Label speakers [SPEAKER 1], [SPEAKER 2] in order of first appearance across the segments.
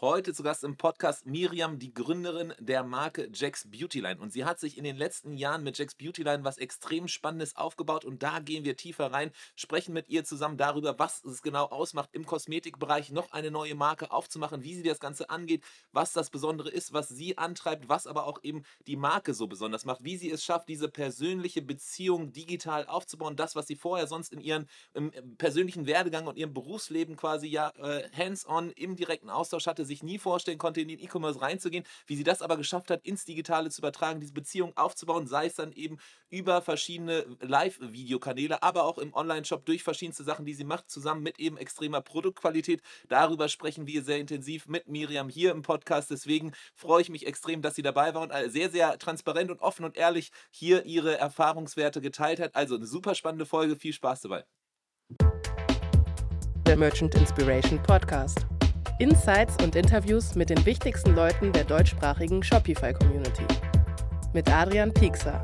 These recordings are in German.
[SPEAKER 1] Heute zu Gast im Podcast Miriam, die Gründerin der Marke Jack's Beautyline. Und sie hat sich in den letzten Jahren mit Jack's Beautyline was extrem Spannendes aufgebaut. Und da gehen wir tiefer rein, sprechen mit ihr zusammen darüber, was es genau ausmacht, im Kosmetikbereich noch eine neue Marke aufzumachen, wie sie das Ganze angeht, was das Besondere ist, was sie antreibt, was aber auch eben die Marke so besonders macht, wie sie es schafft, diese persönliche Beziehung digital aufzubauen. Das, was sie vorher sonst in ihrem persönlichen Werdegang und ihrem Berufsleben quasi ja äh, hands-on im direkten Austausch hatte, sich nie vorstellen konnte, in den E-Commerce reinzugehen, wie sie das aber geschafft hat, ins Digitale zu übertragen, diese Beziehung aufzubauen, sei es dann eben über verschiedene Live-Videokanäle, aber auch im Online-Shop durch verschiedenste Sachen, die sie macht, zusammen mit eben extremer Produktqualität. Darüber sprechen wir sehr intensiv mit Miriam hier im Podcast. Deswegen freue ich mich extrem, dass sie dabei war und sehr, sehr transparent und offen und ehrlich hier ihre Erfahrungswerte geteilt hat. Also eine super spannende Folge. Viel Spaß dabei.
[SPEAKER 2] Der Merchant Inspiration Podcast. Insights und Interviews mit den wichtigsten Leuten der deutschsprachigen Shopify-Community. Mit Adrian Piekser.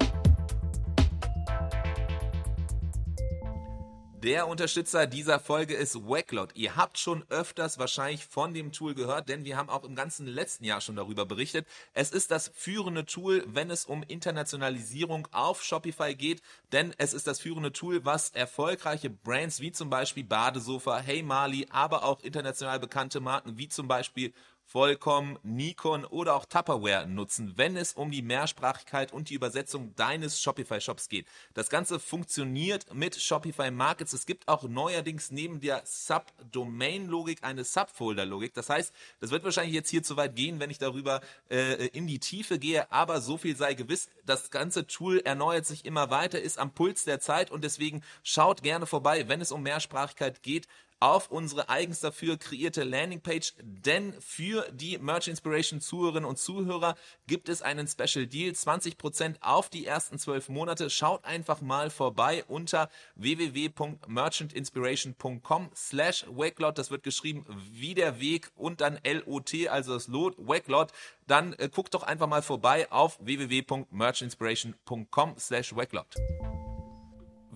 [SPEAKER 1] Der Unterstützer dieser Folge ist Wacklot. Ihr habt schon öfters wahrscheinlich von dem Tool gehört, denn wir haben auch im ganzen letzten Jahr schon darüber berichtet. Es ist das führende Tool, wenn es um Internationalisierung auf Shopify geht, denn es ist das führende Tool, was erfolgreiche Brands wie zum Beispiel Badesofa, Hey Mali, aber auch international bekannte Marken wie zum Beispiel Vollkommen, Nikon oder auch Tupperware nutzen, wenn es um die Mehrsprachigkeit und die Übersetzung deines Shopify-Shops geht. Das Ganze funktioniert mit Shopify Markets. Es gibt auch neuerdings neben der Subdomain-Logik eine Subfolder-Logik. Das heißt, das wird wahrscheinlich jetzt hier zu weit gehen, wenn ich darüber äh, in die Tiefe gehe, aber so viel sei gewiss, das ganze Tool erneuert sich immer weiter, ist am Puls der Zeit und deswegen schaut gerne vorbei, wenn es um Mehrsprachigkeit geht auf unsere eigens dafür kreierte Landingpage, denn für die Merch Inspiration Zuhörerinnen und Zuhörer gibt es einen Special Deal, 20% auf die ersten 12 Monate. Schaut einfach mal vorbei unter www.merchantinspiration.com slash Wakelot. Das wird geschrieben wie der Weg und dann L-O-T, also das Lot, Wakelot. Dann äh, guckt doch einfach mal vorbei auf www.merchinspiration.com slash Wakelot.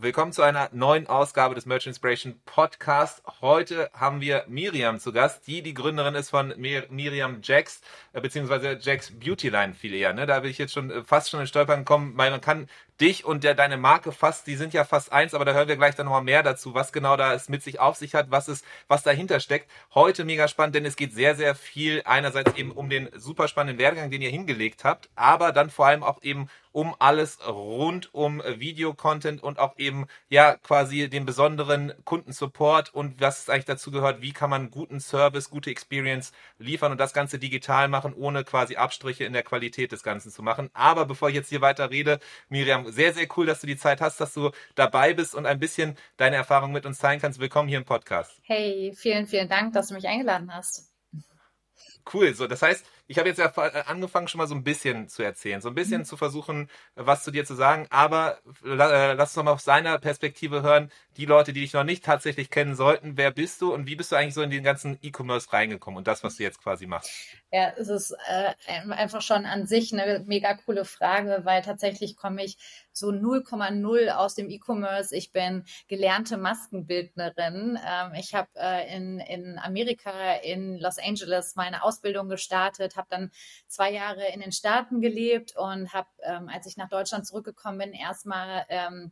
[SPEAKER 1] Willkommen zu einer neuen Ausgabe des Merch Inspiration Podcast. Heute haben wir Miriam zu Gast, die die Gründerin ist von Mir Miriam Jacks, äh, beziehungsweise Jacks Beautyline viel eher. Ne? Da bin ich jetzt schon äh, fast schon in Stolpern gekommen, weil man kann dich und der, deine Marke fast, die sind ja fast eins, aber da hören wir gleich dann nochmal mehr dazu, was genau da es mit sich auf sich hat, was es, was dahinter steckt. Heute mega spannend, denn es geht sehr, sehr viel einerseits eben um den super spannenden Werdegang, den ihr hingelegt habt, aber dann vor allem auch eben um alles rund um Videocontent und auch eben ja quasi den besonderen Kundensupport und was eigentlich dazu gehört, wie kann man guten Service, gute Experience liefern und das Ganze digital machen, ohne quasi Abstriche in der Qualität des Ganzen zu machen. Aber bevor ich jetzt hier weiter rede, Miriam, sehr, sehr cool, dass du die Zeit hast, dass du dabei bist und ein bisschen deine Erfahrung mit uns teilen kannst. Willkommen hier im Podcast.
[SPEAKER 3] Hey, vielen, vielen Dank, dass du mich eingeladen hast.
[SPEAKER 1] Cool, so das heißt, ich habe jetzt ja äh, angefangen, schon mal so ein bisschen zu erzählen, so ein bisschen mhm. zu versuchen, was zu dir zu sagen, aber äh, lass uns doch mal aus seiner Perspektive hören, die Leute, die dich noch nicht tatsächlich kennen sollten, wer bist du und wie bist du eigentlich so in den ganzen E-Commerce reingekommen und das, was du jetzt quasi machst?
[SPEAKER 3] Ja, es ist äh, einfach schon an sich eine mega coole Frage, weil tatsächlich komme ich so 0,0 aus dem E-Commerce. Ich bin gelernte Maskenbildnerin. Ähm, ich habe äh, in, in Amerika, in Los Angeles meine Ausbildung gestartet, habe dann zwei Jahre in den Staaten gelebt und habe, ähm, als ich nach Deutschland zurückgekommen bin, erstmal ähm,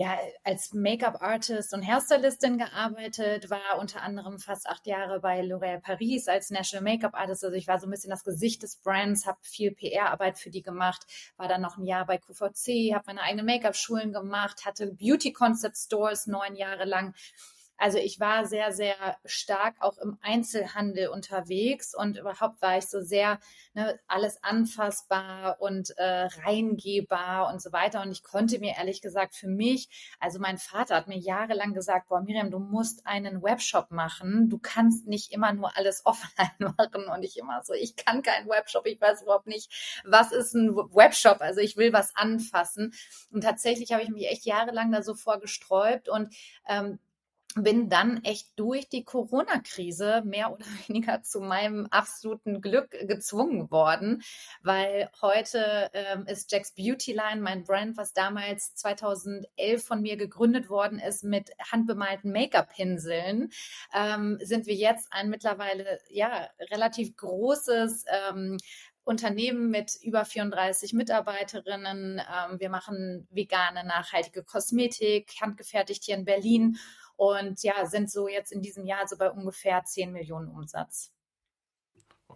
[SPEAKER 3] ja, als Make-up-Artist und Hairstylistin gearbeitet, war unter anderem fast acht Jahre bei L'Oréal Paris als National Make-up-Artist. Also ich war so ein bisschen das Gesicht des Brands, habe viel PR-Arbeit für die gemacht, war dann noch ein Jahr bei QVC, habe meine eigenen Make-up-Schulen gemacht, hatte Beauty-Concept-Stores neun Jahre lang also ich war sehr, sehr stark auch im Einzelhandel unterwegs und überhaupt war ich so sehr ne, alles anfassbar und äh, reingehbar und so weiter. Und ich konnte mir ehrlich gesagt für mich, also mein Vater hat mir jahrelang gesagt, boah, Miriam, du musst einen Webshop machen. Du kannst nicht immer nur alles offline machen. Und ich immer so, ich kann keinen Webshop. Ich weiß überhaupt nicht, was ist ein Webshop. Also ich will was anfassen. Und tatsächlich habe ich mich echt jahrelang da so vorgesträubt und ähm, bin dann echt durch die Corona-Krise mehr oder weniger zu meinem absoluten Glück gezwungen worden, weil heute ähm, ist Jack's Beauty Line mein Brand, was damals 2011 von mir gegründet worden ist mit handbemalten Make-up-Pinseln, ähm, sind wir jetzt ein mittlerweile ja relativ großes ähm, Unternehmen mit über 34 Mitarbeiterinnen. Ähm, wir machen vegane, nachhaltige Kosmetik, handgefertigt hier in Berlin und ja, sind so jetzt in diesem Jahr so bei ungefähr 10 Millionen Umsatz.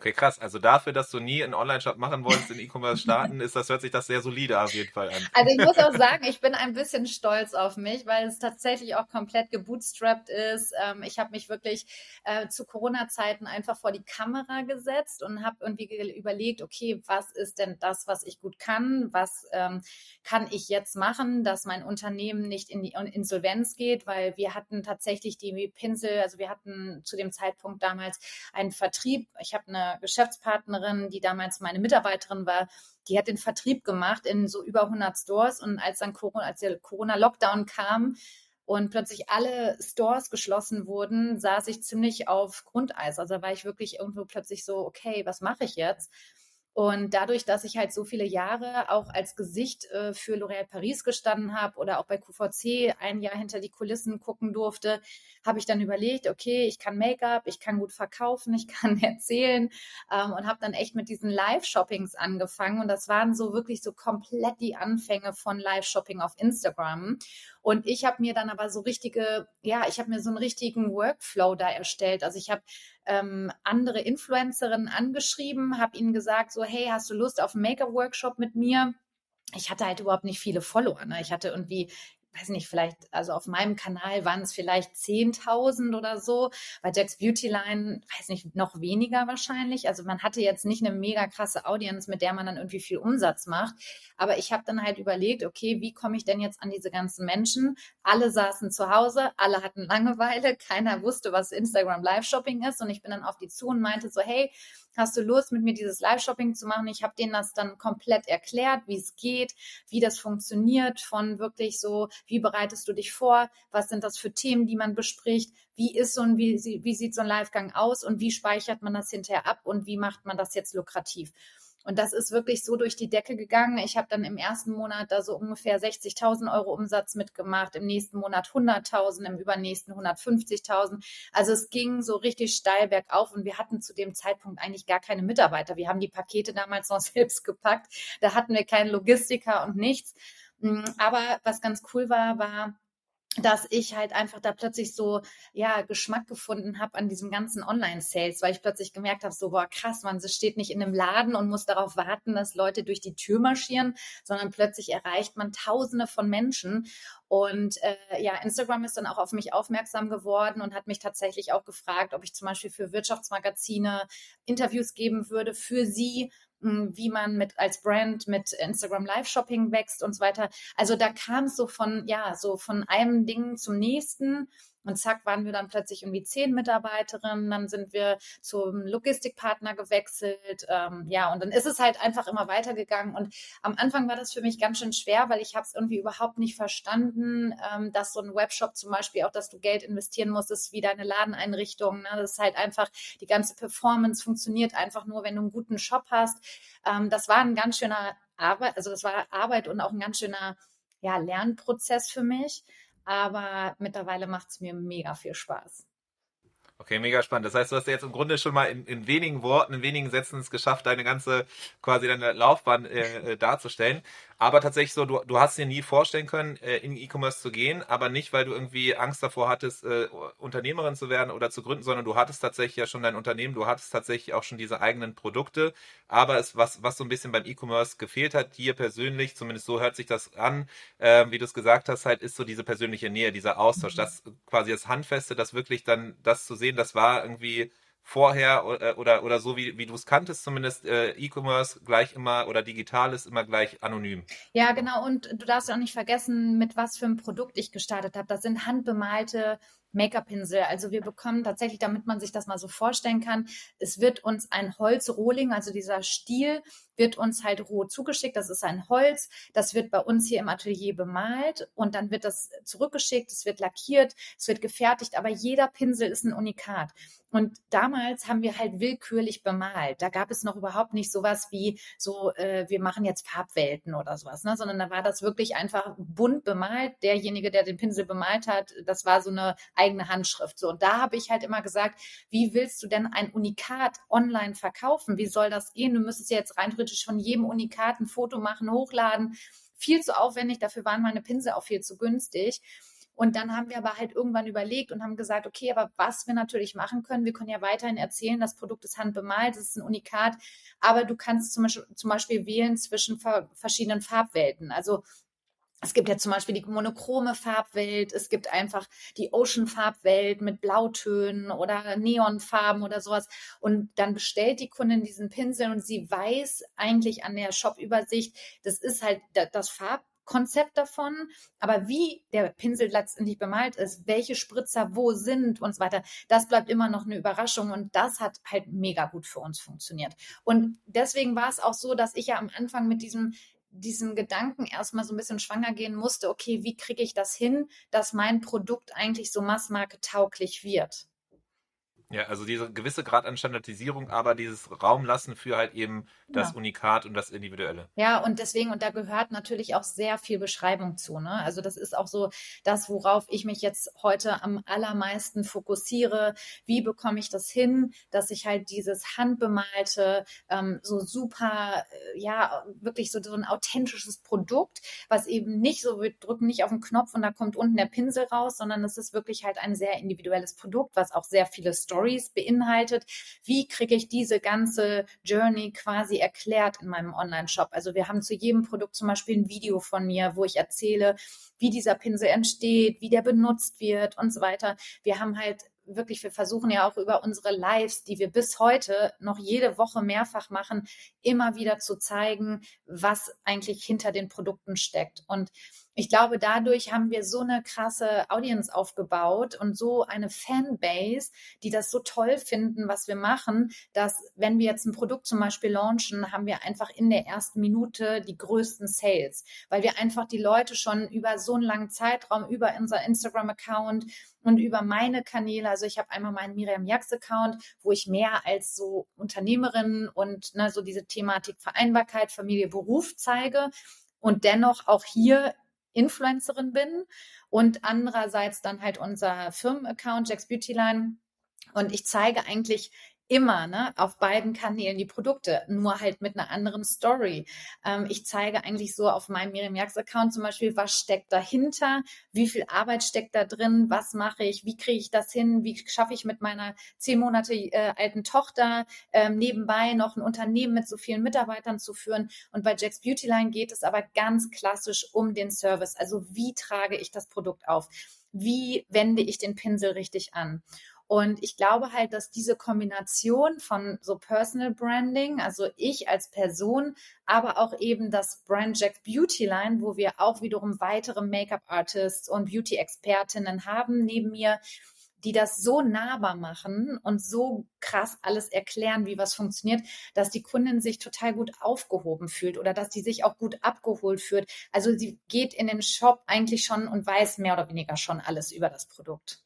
[SPEAKER 1] Okay, krass. Also dafür, dass du nie einen Online-Shop machen wolltest, in E-Commerce starten, ist das, hört sich das sehr solide auf jeden Fall an.
[SPEAKER 3] Also ich muss auch sagen, ich bin ein bisschen stolz auf mich, weil es tatsächlich auch komplett gebootstrapped ist. Ähm, ich habe mich wirklich äh, zu Corona-Zeiten einfach vor die Kamera gesetzt und habe irgendwie überlegt, okay, was ist denn das, was ich gut kann? Was ähm, kann ich jetzt machen, dass mein Unternehmen nicht in die Insolvenz geht? Weil wir hatten tatsächlich die Pinsel, also wir hatten zu dem Zeitpunkt damals einen Vertrieb. Ich habe eine Geschäftspartnerin, die damals meine Mitarbeiterin war, die hat den Vertrieb gemacht in so über 100 Stores und als dann Corona, als der Corona-Lockdown kam, und plötzlich alle Stores geschlossen wurden, saß ich ziemlich auf Grundeis. Also war ich wirklich irgendwo plötzlich so, okay, was mache ich jetzt? Und dadurch, dass ich halt so viele Jahre auch als Gesicht äh, für L'Oréal Paris gestanden habe oder auch bei QVC ein Jahr hinter die Kulissen gucken durfte, habe ich dann überlegt, okay, ich kann Make-up, ich kann gut verkaufen, ich kann erzählen ähm, und habe dann echt mit diesen Live-Shoppings angefangen. Und das waren so wirklich so komplett die Anfänge von Live-Shopping auf Instagram. Und ich habe mir dann aber so richtige, ja, ich habe mir so einen richtigen Workflow da erstellt. Also ich habe ähm, andere Influencerinnen angeschrieben, habe ihnen gesagt, so, hey, hast du Lust auf einen Make-up-Workshop mit mir? ich hatte halt überhaupt nicht viele Follower. Ne? Ich hatte irgendwie weiß nicht, vielleicht, also auf meinem Kanal waren es vielleicht 10.000 oder so. Bei Jack's Beauty Line, weiß nicht, noch weniger wahrscheinlich. Also man hatte jetzt nicht eine mega krasse Audience, mit der man dann irgendwie viel Umsatz macht. Aber ich habe dann halt überlegt, okay, wie komme ich denn jetzt an diese ganzen Menschen? Alle saßen zu Hause, alle hatten Langeweile, keiner wusste, was Instagram Live Shopping ist. Und ich bin dann auf die zu und meinte so, hey, hast du Lust, mit mir dieses Live-Shopping zu machen? Ich habe denen das dann komplett erklärt, wie es geht, wie das funktioniert, von wirklich so, wie bereitest du dich vor, was sind das für Themen, die man bespricht, wie ist so ein, wie, wie sieht so ein Livegang aus und wie speichert man das hinterher ab und wie macht man das jetzt lukrativ? Und das ist wirklich so durch die Decke gegangen. Ich habe dann im ersten Monat da so ungefähr 60.000 Euro Umsatz mitgemacht, im nächsten Monat 100.000, im übernächsten 150.000. Also es ging so richtig steil bergauf und wir hatten zu dem Zeitpunkt eigentlich gar keine Mitarbeiter. Wir haben die Pakete damals noch selbst gepackt. Da hatten wir keinen Logistiker und nichts. Mm, aber was ganz cool war, war, dass ich halt einfach da plötzlich so ja Geschmack gefunden habe an diesem ganzen Online-Sales, weil ich plötzlich gemerkt habe, so boah krass, man steht nicht in einem Laden und muss darauf warten, dass Leute durch die Tür marschieren, sondern plötzlich erreicht man Tausende von Menschen. Und äh, ja, Instagram ist dann auch auf mich aufmerksam geworden und hat mich tatsächlich auch gefragt, ob ich zum Beispiel für Wirtschaftsmagazine Interviews geben würde für sie wie man mit als Brand mit Instagram Live Shopping wächst und so weiter. Also da kam es so von, ja, so von einem Ding zum nächsten. Und zack, waren wir dann plötzlich irgendwie zehn Mitarbeiterinnen. Dann sind wir zum Logistikpartner gewechselt. Ähm, ja, und dann ist es halt einfach immer weitergegangen. Und am Anfang war das für mich ganz schön schwer, weil ich habe es irgendwie überhaupt nicht verstanden, ähm, dass so ein Webshop zum Beispiel auch, dass du Geld investieren musst, ist wie deine Ladeneinrichtung. Ne? Das ist halt einfach, die ganze Performance funktioniert einfach nur, wenn du einen guten Shop hast. Ähm, das war ein ganz schöner Arbeit, also das war Arbeit und auch ein ganz schöner ja, Lernprozess für mich aber mittlerweile macht es mir mega viel Spaß.
[SPEAKER 1] Okay, mega spannend. Das heißt, du hast jetzt im Grunde schon mal in, in wenigen Worten, in wenigen Sätzen es geschafft, deine ganze, quasi deine Laufbahn äh, äh darzustellen. Aber tatsächlich so, du, du hast dir nie vorstellen können, äh, in E-Commerce zu gehen, aber nicht, weil du irgendwie Angst davor hattest, äh, Unternehmerin zu werden oder zu gründen, sondern du hattest tatsächlich ja schon dein Unternehmen, du hattest tatsächlich auch schon diese eigenen Produkte. Aber es, was, was so ein bisschen beim E-Commerce gefehlt hat, dir persönlich, zumindest so hört sich das an, äh, wie du es gesagt hast, halt, ist so diese persönliche Nähe, dieser Austausch, das quasi das Handfeste, das wirklich dann, das zu sehen, das war irgendwie vorher oder, oder, oder so, wie, wie du es kanntest, zumindest äh, E-Commerce gleich immer oder digital ist immer gleich anonym.
[SPEAKER 3] Ja, genau. Und du darfst auch nicht vergessen, mit was für einem Produkt ich gestartet habe. Das sind handbemalte Make-up-Pinsel. Also wir bekommen tatsächlich, damit man sich das mal so vorstellen kann, es wird uns ein Holzrohling, also dieser Stiel, wird uns halt roh zugeschickt. Das ist ein Holz. Das wird bei uns hier im Atelier bemalt und dann wird das zurückgeschickt. Es wird lackiert, es wird gefertigt, aber jeder Pinsel ist ein Unikat. Und damals haben wir halt willkürlich bemalt. Da gab es noch überhaupt nicht sowas wie so, äh, wir machen jetzt Farbwelten oder sowas, ne? sondern da war das wirklich einfach bunt bemalt. Derjenige, der den Pinsel bemalt hat, das war so eine eigene Handschrift. So, und da habe ich halt immer gesagt, wie willst du denn ein Unikat online verkaufen? Wie soll das gehen? Du müsstest ja jetzt rein theoretisch von jedem Unikat ein Foto machen, hochladen. Viel zu aufwendig, dafür waren meine Pinsel auch viel zu günstig. Und dann haben wir aber halt irgendwann überlegt und haben gesagt, okay, aber was wir natürlich machen können, wir können ja weiterhin erzählen, das Produkt ist handbemalt, es ist ein Unikat, aber du kannst zum Beispiel, zum Beispiel wählen zwischen verschiedenen Farbwelten. Also es gibt ja zum Beispiel die monochrome Farbwelt, es gibt einfach die Ocean-Farbwelt mit Blautönen oder Neonfarben oder sowas. Und dann bestellt die Kundin diesen Pinsel und sie weiß eigentlich an der Shop-Übersicht, das ist halt das Farb Konzept davon, aber wie der Pinsel letztendlich bemalt ist, welche Spritzer wo sind und so weiter, das bleibt immer noch eine Überraschung und das hat halt mega gut für uns funktioniert. Und deswegen war es auch so, dass ich ja am Anfang mit diesem diesem Gedanken erstmal so ein bisschen schwanger gehen musste, okay, wie kriege ich das hin, dass mein Produkt eigentlich so Massmarke tauglich wird?
[SPEAKER 1] Ja, also diese gewisse Grad an Standardisierung, aber dieses Raum lassen für halt eben das ja. Unikat und das Individuelle.
[SPEAKER 3] Ja, und deswegen, und da gehört natürlich auch sehr viel Beschreibung zu. Ne? Also das ist auch so das, worauf ich mich jetzt heute am allermeisten fokussiere. Wie bekomme ich das hin, dass ich halt dieses handbemalte, ähm, so super, äh, ja, wirklich so, so ein authentisches Produkt, was eben nicht so, wir drücken nicht auf den Knopf und da kommt unten der Pinsel raus, sondern es ist wirklich halt ein sehr individuelles Produkt, was auch sehr viele Stories Stories beinhaltet. Wie kriege ich diese ganze Journey quasi erklärt in meinem Online-Shop? Also wir haben zu jedem Produkt zum Beispiel ein Video von mir, wo ich erzähle, wie dieser Pinsel entsteht, wie der benutzt wird und so weiter. Wir haben halt wirklich, wir versuchen ja auch über unsere Lives, die wir bis heute noch jede Woche mehrfach machen, immer wieder zu zeigen, was eigentlich hinter den Produkten steckt. Und ich glaube, dadurch haben wir so eine krasse Audience aufgebaut und so eine Fanbase, die das so toll finden, was wir machen, dass wenn wir jetzt ein Produkt zum Beispiel launchen, haben wir einfach in der ersten Minute die größten Sales, weil wir einfach die Leute schon über so einen langen Zeitraum, über unser Instagram-Account und über meine Kanäle, also ich habe einmal meinen Miriam Jax-Account, wo ich mehr als so Unternehmerin und ne, so diese Thematik Vereinbarkeit, Familie, Beruf zeige und dennoch auch hier Influencerin bin und andererseits dann halt unser Firmenaccount Jack's Beauty Line. Und ich zeige eigentlich immer ne, auf beiden Kanälen die Produkte, nur halt mit einer anderen Story. Ähm, ich zeige eigentlich so auf meinem Miriam Jax Account zum Beispiel, was steckt dahinter, wie viel Arbeit steckt da drin, was mache ich, wie kriege ich das hin, wie schaffe ich mit meiner zehn Monate äh, alten Tochter ähm, nebenbei noch ein Unternehmen mit so vielen Mitarbeitern zu führen. Und bei Jack's Beautyline geht es aber ganz klassisch um den Service. Also wie trage ich das Produkt auf? Wie wende ich den Pinsel richtig an? Und ich glaube halt, dass diese Kombination von so Personal Branding, also ich als Person, aber auch eben das Brand Jack Beauty Line, wo wir auch wiederum weitere Make-up-Artists und Beauty-Expertinnen haben neben mir, die das so nahbar machen und so krass alles erklären, wie was funktioniert, dass die Kundin sich total gut aufgehoben fühlt oder dass die sich auch gut abgeholt fühlt. Also sie geht in den Shop eigentlich schon und weiß mehr oder weniger schon alles über das Produkt.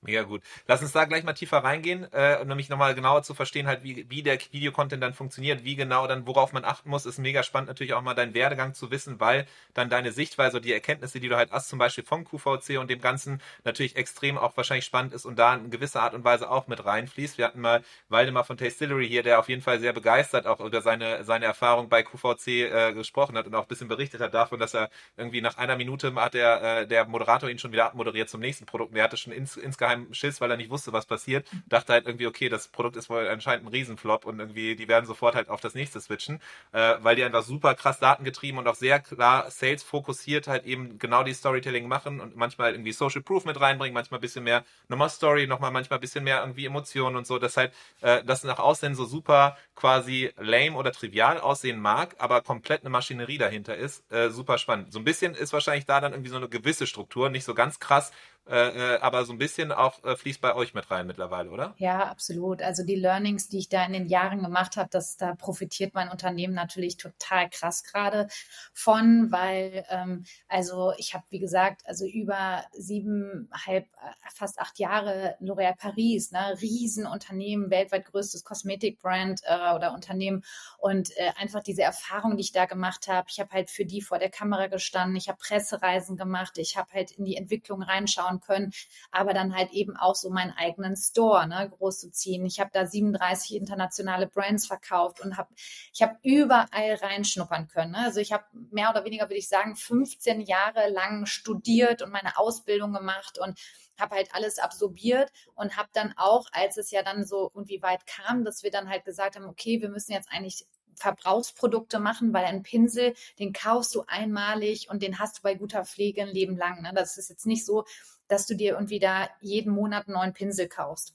[SPEAKER 1] Mega gut. Lass uns da gleich mal tiefer reingehen, äh, um nämlich nochmal genauer zu verstehen, halt, wie, wie der Videocontent dann funktioniert, wie genau dann, worauf man achten muss, ist mega spannend, natürlich auch mal deinen Werdegang zu wissen, weil dann deine Sichtweise, die Erkenntnisse, die du halt hast, zum Beispiel vom QVC und dem Ganzen, natürlich extrem auch wahrscheinlich spannend ist und da in gewisser Art und Weise auch mit reinfließt. Wir hatten mal Waldemar von Tastillery hier, der auf jeden Fall sehr begeistert auch über seine, seine Erfahrung bei QVC äh, gesprochen hat und auch ein bisschen berichtet hat davon, dass er irgendwie nach einer Minute hat der, äh, der Moderator ihn schon wieder abmoderiert zum nächsten Produkt. Der hatte schon ins, insgeheim insgeheim Schiss, weil er nicht wusste, was passiert. Dachte halt irgendwie, okay, das Produkt ist wohl anscheinend ein Riesenflop und irgendwie, die werden sofort halt auf das nächste switchen, äh, weil die einfach super krass datengetrieben und auch sehr klar Sales fokussiert halt eben genau die Storytelling machen und manchmal irgendwie Social Proof mit reinbringen, manchmal ein bisschen mehr nochmal Story, nochmal manchmal ein bisschen mehr irgendwie Emotionen und so, dass halt äh, das nach außen so super quasi lame oder trivial aussehen mag, aber komplett eine Maschinerie dahinter ist, äh, super spannend. So ein bisschen ist wahrscheinlich da dann irgendwie so eine gewisse Struktur, nicht so ganz krass äh, äh, aber so ein bisschen auch äh, fließt bei euch mit rein mittlerweile, oder?
[SPEAKER 3] Ja, absolut. Also die Learnings, die ich da in den Jahren gemacht habe, da profitiert mein Unternehmen natürlich total krass gerade von, weil ähm, also ich habe, wie gesagt, also über siebeneinhalb, äh, fast acht Jahre L'Oréal Paris, ne, Riesenunternehmen, weltweit größtes Kosmetikbrand äh, oder Unternehmen und äh, einfach diese Erfahrung, die ich da gemacht habe. Ich habe halt für die vor der Kamera gestanden, ich habe Pressereisen gemacht, ich habe halt in die Entwicklung reinschauen können, aber dann halt eben auch so meinen eigenen Store ne, groß zu ziehen. Ich habe da 37 internationale Brands verkauft und habe ich habe überall reinschnuppern können. Ne? Also ich habe mehr oder weniger, würde ich sagen, 15 Jahre lang studiert und meine Ausbildung gemacht und habe halt alles absorbiert und habe dann auch, als es ja dann so irgendwie weit kam, dass wir dann halt gesagt haben, okay, wir müssen jetzt eigentlich Verbrauchsprodukte machen, weil ein Pinsel, den kaufst du einmalig und den hast du bei guter Pflege ein Leben lang. Ne? Das ist jetzt nicht so, dass du dir irgendwie da jeden Monat einen neuen Pinsel kaufst.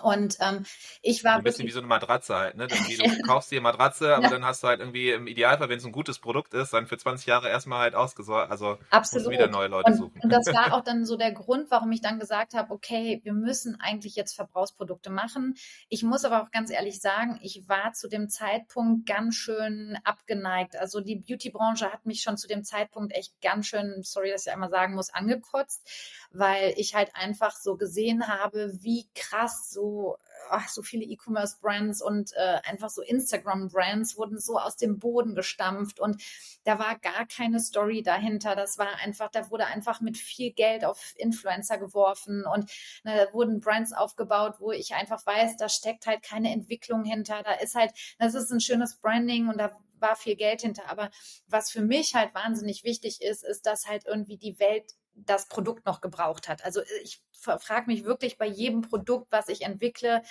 [SPEAKER 3] Und ähm, ich war.
[SPEAKER 1] Ein bisschen wie so eine Matratze halt, ne? Du kaufst dir eine Matratze, aber ja. dann hast du halt irgendwie im Idealfall, wenn es ein gutes Produkt ist, dann für 20 Jahre erstmal halt ausgesorgt. Also
[SPEAKER 3] Absolut.
[SPEAKER 1] musst wieder neue Leute
[SPEAKER 3] und,
[SPEAKER 1] suchen.
[SPEAKER 3] Und das war auch dann so der Grund, warum ich dann gesagt habe, okay, wir müssen eigentlich jetzt Verbrauchsprodukte machen. Ich muss aber auch ganz ehrlich sagen, ich war zu dem Zeitpunkt ganz schön abgeneigt. Also die Beauty-Branche hat mich schon zu dem Zeitpunkt echt ganz schön, sorry, dass ich einmal sagen muss, angekotzt, weil ich halt einfach so gesehen habe, wie krass so ach, so viele E-Commerce-Brands und äh, einfach so Instagram-Brands wurden so aus dem Boden gestampft und da war gar keine Story dahinter. Das war einfach, da wurde einfach mit viel Geld auf Influencer geworfen und na, da wurden Brands aufgebaut, wo ich einfach weiß, da steckt halt keine Entwicklung hinter. Da ist halt, das ist ein schönes Branding und da war viel Geld hinter. Aber was für mich halt wahnsinnig wichtig ist, ist, dass halt irgendwie die Welt das Produkt noch gebraucht hat. Also ich frage mich wirklich bei jedem Produkt, was ich entwickle,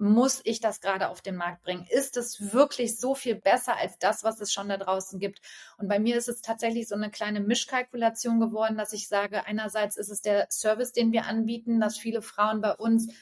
[SPEAKER 3] muss ich das gerade auf den Markt bringen? Ist es wirklich so viel besser als das, was es schon da draußen gibt? Und bei mir ist es tatsächlich so eine kleine Mischkalkulation geworden, dass ich sage, einerseits ist es der Service, den wir anbieten, dass viele Frauen bei uns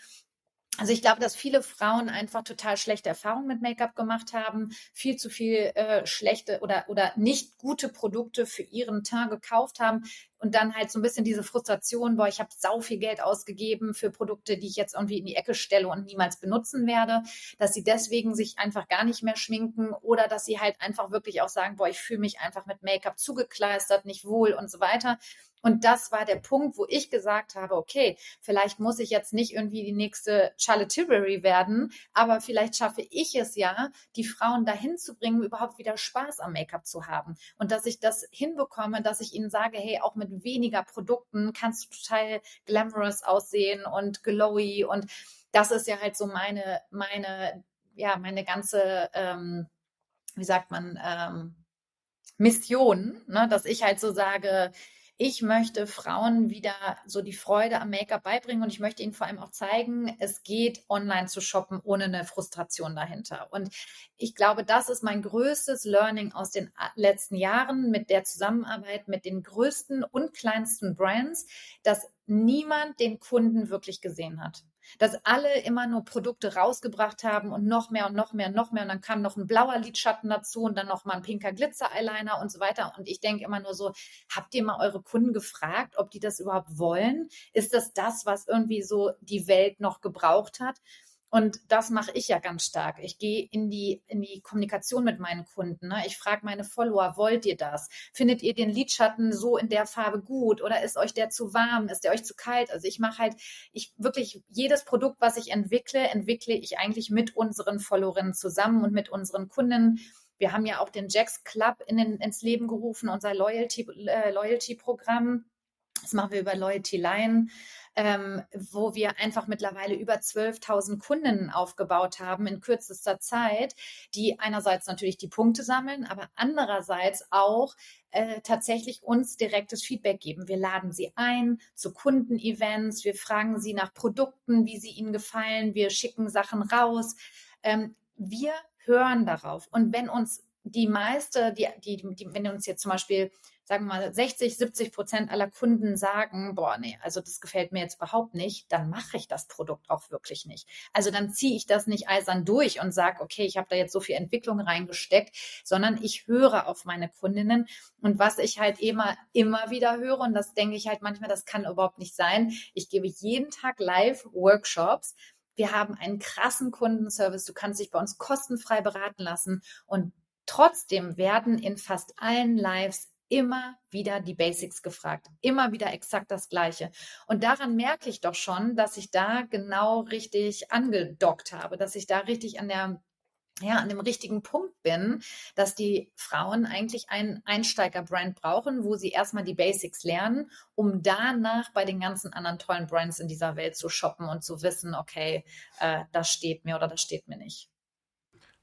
[SPEAKER 3] also ich glaube, dass viele Frauen einfach total schlechte Erfahrungen mit Make-up gemacht haben, viel zu viel äh, schlechte oder, oder nicht gute Produkte für ihren Teint gekauft haben und dann halt so ein bisschen diese Frustration, boah, ich habe sau viel Geld ausgegeben für Produkte, die ich jetzt irgendwie in die Ecke stelle und niemals benutzen werde, dass sie deswegen sich einfach gar nicht mehr schminken oder dass sie halt einfach wirklich auch sagen, boah, ich fühle mich einfach mit Make-up zugekleistert, nicht wohl und so weiter. Und das war der Punkt, wo ich gesagt habe, okay, vielleicht muss ich jetzt nicht irgendwie die nächste Charlotte Tilbury werden, aber vielleicht schaffe ich es ja, die Frauen dahin zu bringen, überhaupt wieder Spaß am Make-up zu haben. Und dass ich das hinbekomme, dass ich ihnen sage, hey, auch mit weniger Produkten kannst du total glamorous aussehen und glowy. Und das ist ja halt so meine, meine, ja, meine ganze, ähm, wie sagt man, ähm, Mission, ne? dass ich halt so sage, ich möchte Frauen wieder so die Freude am Make-up beibringen und ich möchte ihnen vor allem auch zeigen, es geht online zu shoppen ohne eine Frustration dahinter. Und ich glaube, das ist mein größtes Learning aus den letzten Jahren mit der Zusammenarbeit mit den größten und kleinsten Brands, dass niemand den Kunden wirklich gesehen hat dass alle immer nur Produkte rausgebracht haben und noch mehr und noch mehr und noch mehr und dann kam noch ein blauer Lidschatten dazu und dann noch mal ein pinker Glitzer-Eyeliner und so weiter und ich denke immer nur so, habt ihr mal eure Kunden gefragt, ob die das überhaupt wollen? Ist das das, was irgendwie so die Welt noch gebraucht hat? Und das mache ich ja ganz stark. Ich gehe in die, in die Kommunikation mit meinen Kunden. Ne? Ich frage meine Follower, wollt ihr das? Findet ihr den Lidschatten so in der Farbe gut? Oder ist euch der zu warm? Ist der euch zu kalt? Also ich mache halt, ich wirklich jedes Produkt, was ich entwickle, entwickle ich eigentlich mit unseren Followerinnen zusammen und mit unseren Kunden. Wir haben ja auch den Jacks Club in den, ins Leben gerufen, unser Loyalty, äh, Loyalty-Programm. Das machen wir über Loyalty Line ähm, wo wir einfach mittlerweile über 12.000 Kunden aufgebaut haben in kürzester Zeit, die einerseits natürlich die Punkte sammeln, aber andererseits auch äh, tatsächlich uns direktes Feedback geben. Wir laden sie ein zu Kundenevents, wir fragen sie nach Produkten, wie sie ihnen gefallen, wir schicken Sachen raus. Ähm, wir hören darauf. Und wenn uns die meiste, die, die, die, wenn uns jetzt zum Beispiel sagen wir mal, 60, 70 Prozent aller Kunden sagen, boah, nee, also das gefällt mir jetzt überhaupt nicht, dann mache ich das Produkt auch wirklich nicht. Also dann ziehe ich das nicht eisern durch und sage, okay, ich habe da jetzt so viel Entwicklung reingesteckt, sondern ich höre auf meine Kundinnen. Und was ich halt immer, immer wieder höre, und das denke ich halt manchmal, das kann überhaupt nicht sein, ich gebe jeden Tag Live-Workshops. Wir haben einen krassen Kundenservice. Du kannst dich bei uns kostenfrei beraten lassen. Und trotzdem werden in fast allen Lives immer wieder die Basics gefragt, immer wieder exakt das Gleiche. Und daran merke ich doch schon, dass ich da genau richtig angedockt habe, dass ich da richtig an der ja, an dem richtigen Punkt bin, dass die Frauen eigentlich einen Einsteiger-Brand brauchen, wo sie erstmal die Basics lernen, um danach bei den ganzen anderen tollen Brands in dieser Welt zu shoppen und zu wissen, okay, äh, das steht mir oder das steht mir nicht.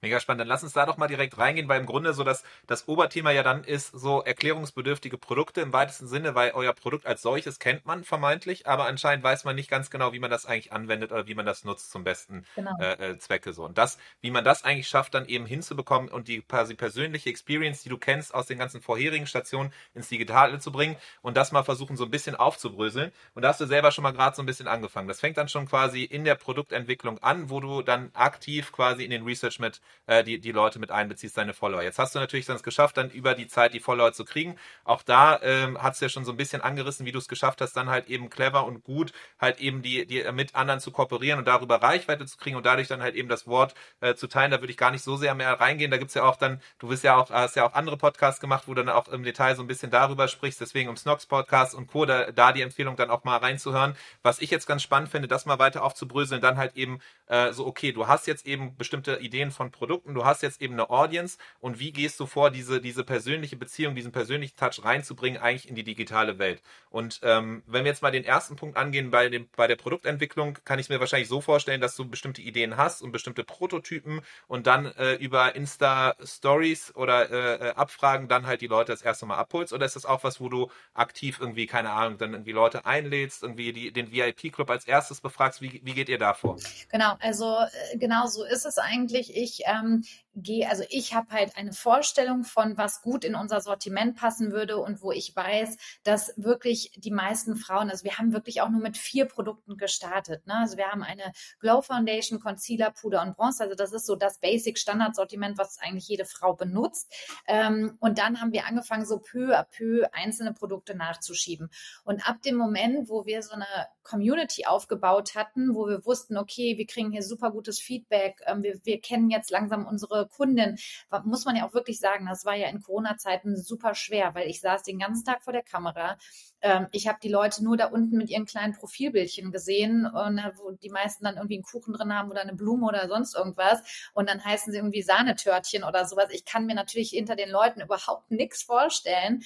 [SPEAKER 1] Mega spannend. Dann lass uns da doch mal direkt reingehen, weil im Grunde so das, das Oberthema ja dann ist so erklärungsbedürftige Produkte im weitesten Sinne, weil euer Produkt als solches kennt man vermeintlich, aber anscheinend weiß man nicht ganz genau, wie man das eigentlich anwendet oder wie man das nutzt zum besten genau. äh, äh Zwecke so. Und das, wie man das eigentlich schafft, dann eben hinzubekommen und die quasi persönliche Experience, die du kennst aus den ganzen vorherigen Stationen ins Digitale zu bringen und das mal versuchen so ein bisschen aufzubröseln. Und da hast du selber schon mal gerade so ein bisschen angefangen. Das fängt dann schon quasi in der Produktentwicklung an, wo du dann aktiv quasi in den Research mit äh, die, die Leute mit einbeziehst, deine Follower. Jetzt hast du natürlich dann es geschafft, dann über die Zeit die Follower zu kriegen. Auch da ähm, hat es ja schon so ein bisschen angerissen, wie du es geschafft hast, dann halt eben clever und gut halt eben die, die mit anderen zu kooperieren und darüber Reichweite zu kriegen und dadurch dann halt eben das Wort äh, zu teilen. Da würde ich gar nicht so sehr mehr reingehen. Da gibt es ja auch dann, du bist ja auch, hast ja auch andere Podcasts gemacht, wo du dann auch im Detail so ein bisschen darüber sprichst, deswegen um Snox Podcast und Co. Da, da die Empfehlung dann auch mal reinzuhören. Was ich jetzt ganz spannend finde, das mal weiter aufzubröseln, dann halt eben äh, so, okay, du hast jetzt eben bestimmte Ideen von Produkten, du hast jetzt eben eine Audience und wie gehst du vor, diese, diese persönliche Beziehung, diesen persönlichen Touch reinzubringen, eigentlich in die digitale Welt. Und ähm, wenn wir jetzt mal den ersten Punkt angehen bei, dem, bei der Produktentwicklung, kann ich mir wahrscheinlich so vorstellen, dass du bestimmte Ideen hast und bestimmte Prototypen und dann äh, über Insta-Stories oder äh, äh, Abfragen dann halt die Leute das erste Mal abholst? Oder ist das auch was, wo du aktiv irgendwie, keine Ahnung, dann irgendwie Leute einlädst, irgendwie die, den VIP-Club als erstes befragst? Wie, wie geht ihr da vor?
[SPEAKER 3] Genau, also äh, genau so ist es eigentlich. Ich ähm, gehe, also ich habe halt eine Vorstellung von, was gut in unser Sortiment passen würde und wo ich weiß, dass wirklich die meisten Frauen, also wir haben wirklich auch nur mit vier Produkten gestartet. Ne? Also wir haben eine Glow Foundation, Concealer, Puder und Bronze. Also das ist so das Basic Standardsortiment, was eigentlich jede Frau benutzt. Ähm, und dann haben wir angefangen, so peu à peu einzelne Produkte nachzuschieben. Und ab dem Moment, wo wir so eine Community aufgebaut hatten, wo wir wussten, okay, wir kriegen hier super gutes Feedback, ähm, wir, wir kennen jetzt langsam unsere Kundin, muss man ja auch wirklich sagen, das war ja in Corona-Zeiten super schwer, weil ich saß den ganzen Tag vor der Kamera. Ähm, ich habe die Leute nur da unten mit ihren kleinen Profilbildchen gesehen, und, äh, wo die meisten dann irgendwie einen Kuchen drin haben oder eine Blume oder sonst irgendwas. Und dann heißen sie irgendwie Sahnetörtchen oder sowas. Ich kann mir natürlich hinter den Leuten überhaupt nichts vorstellen.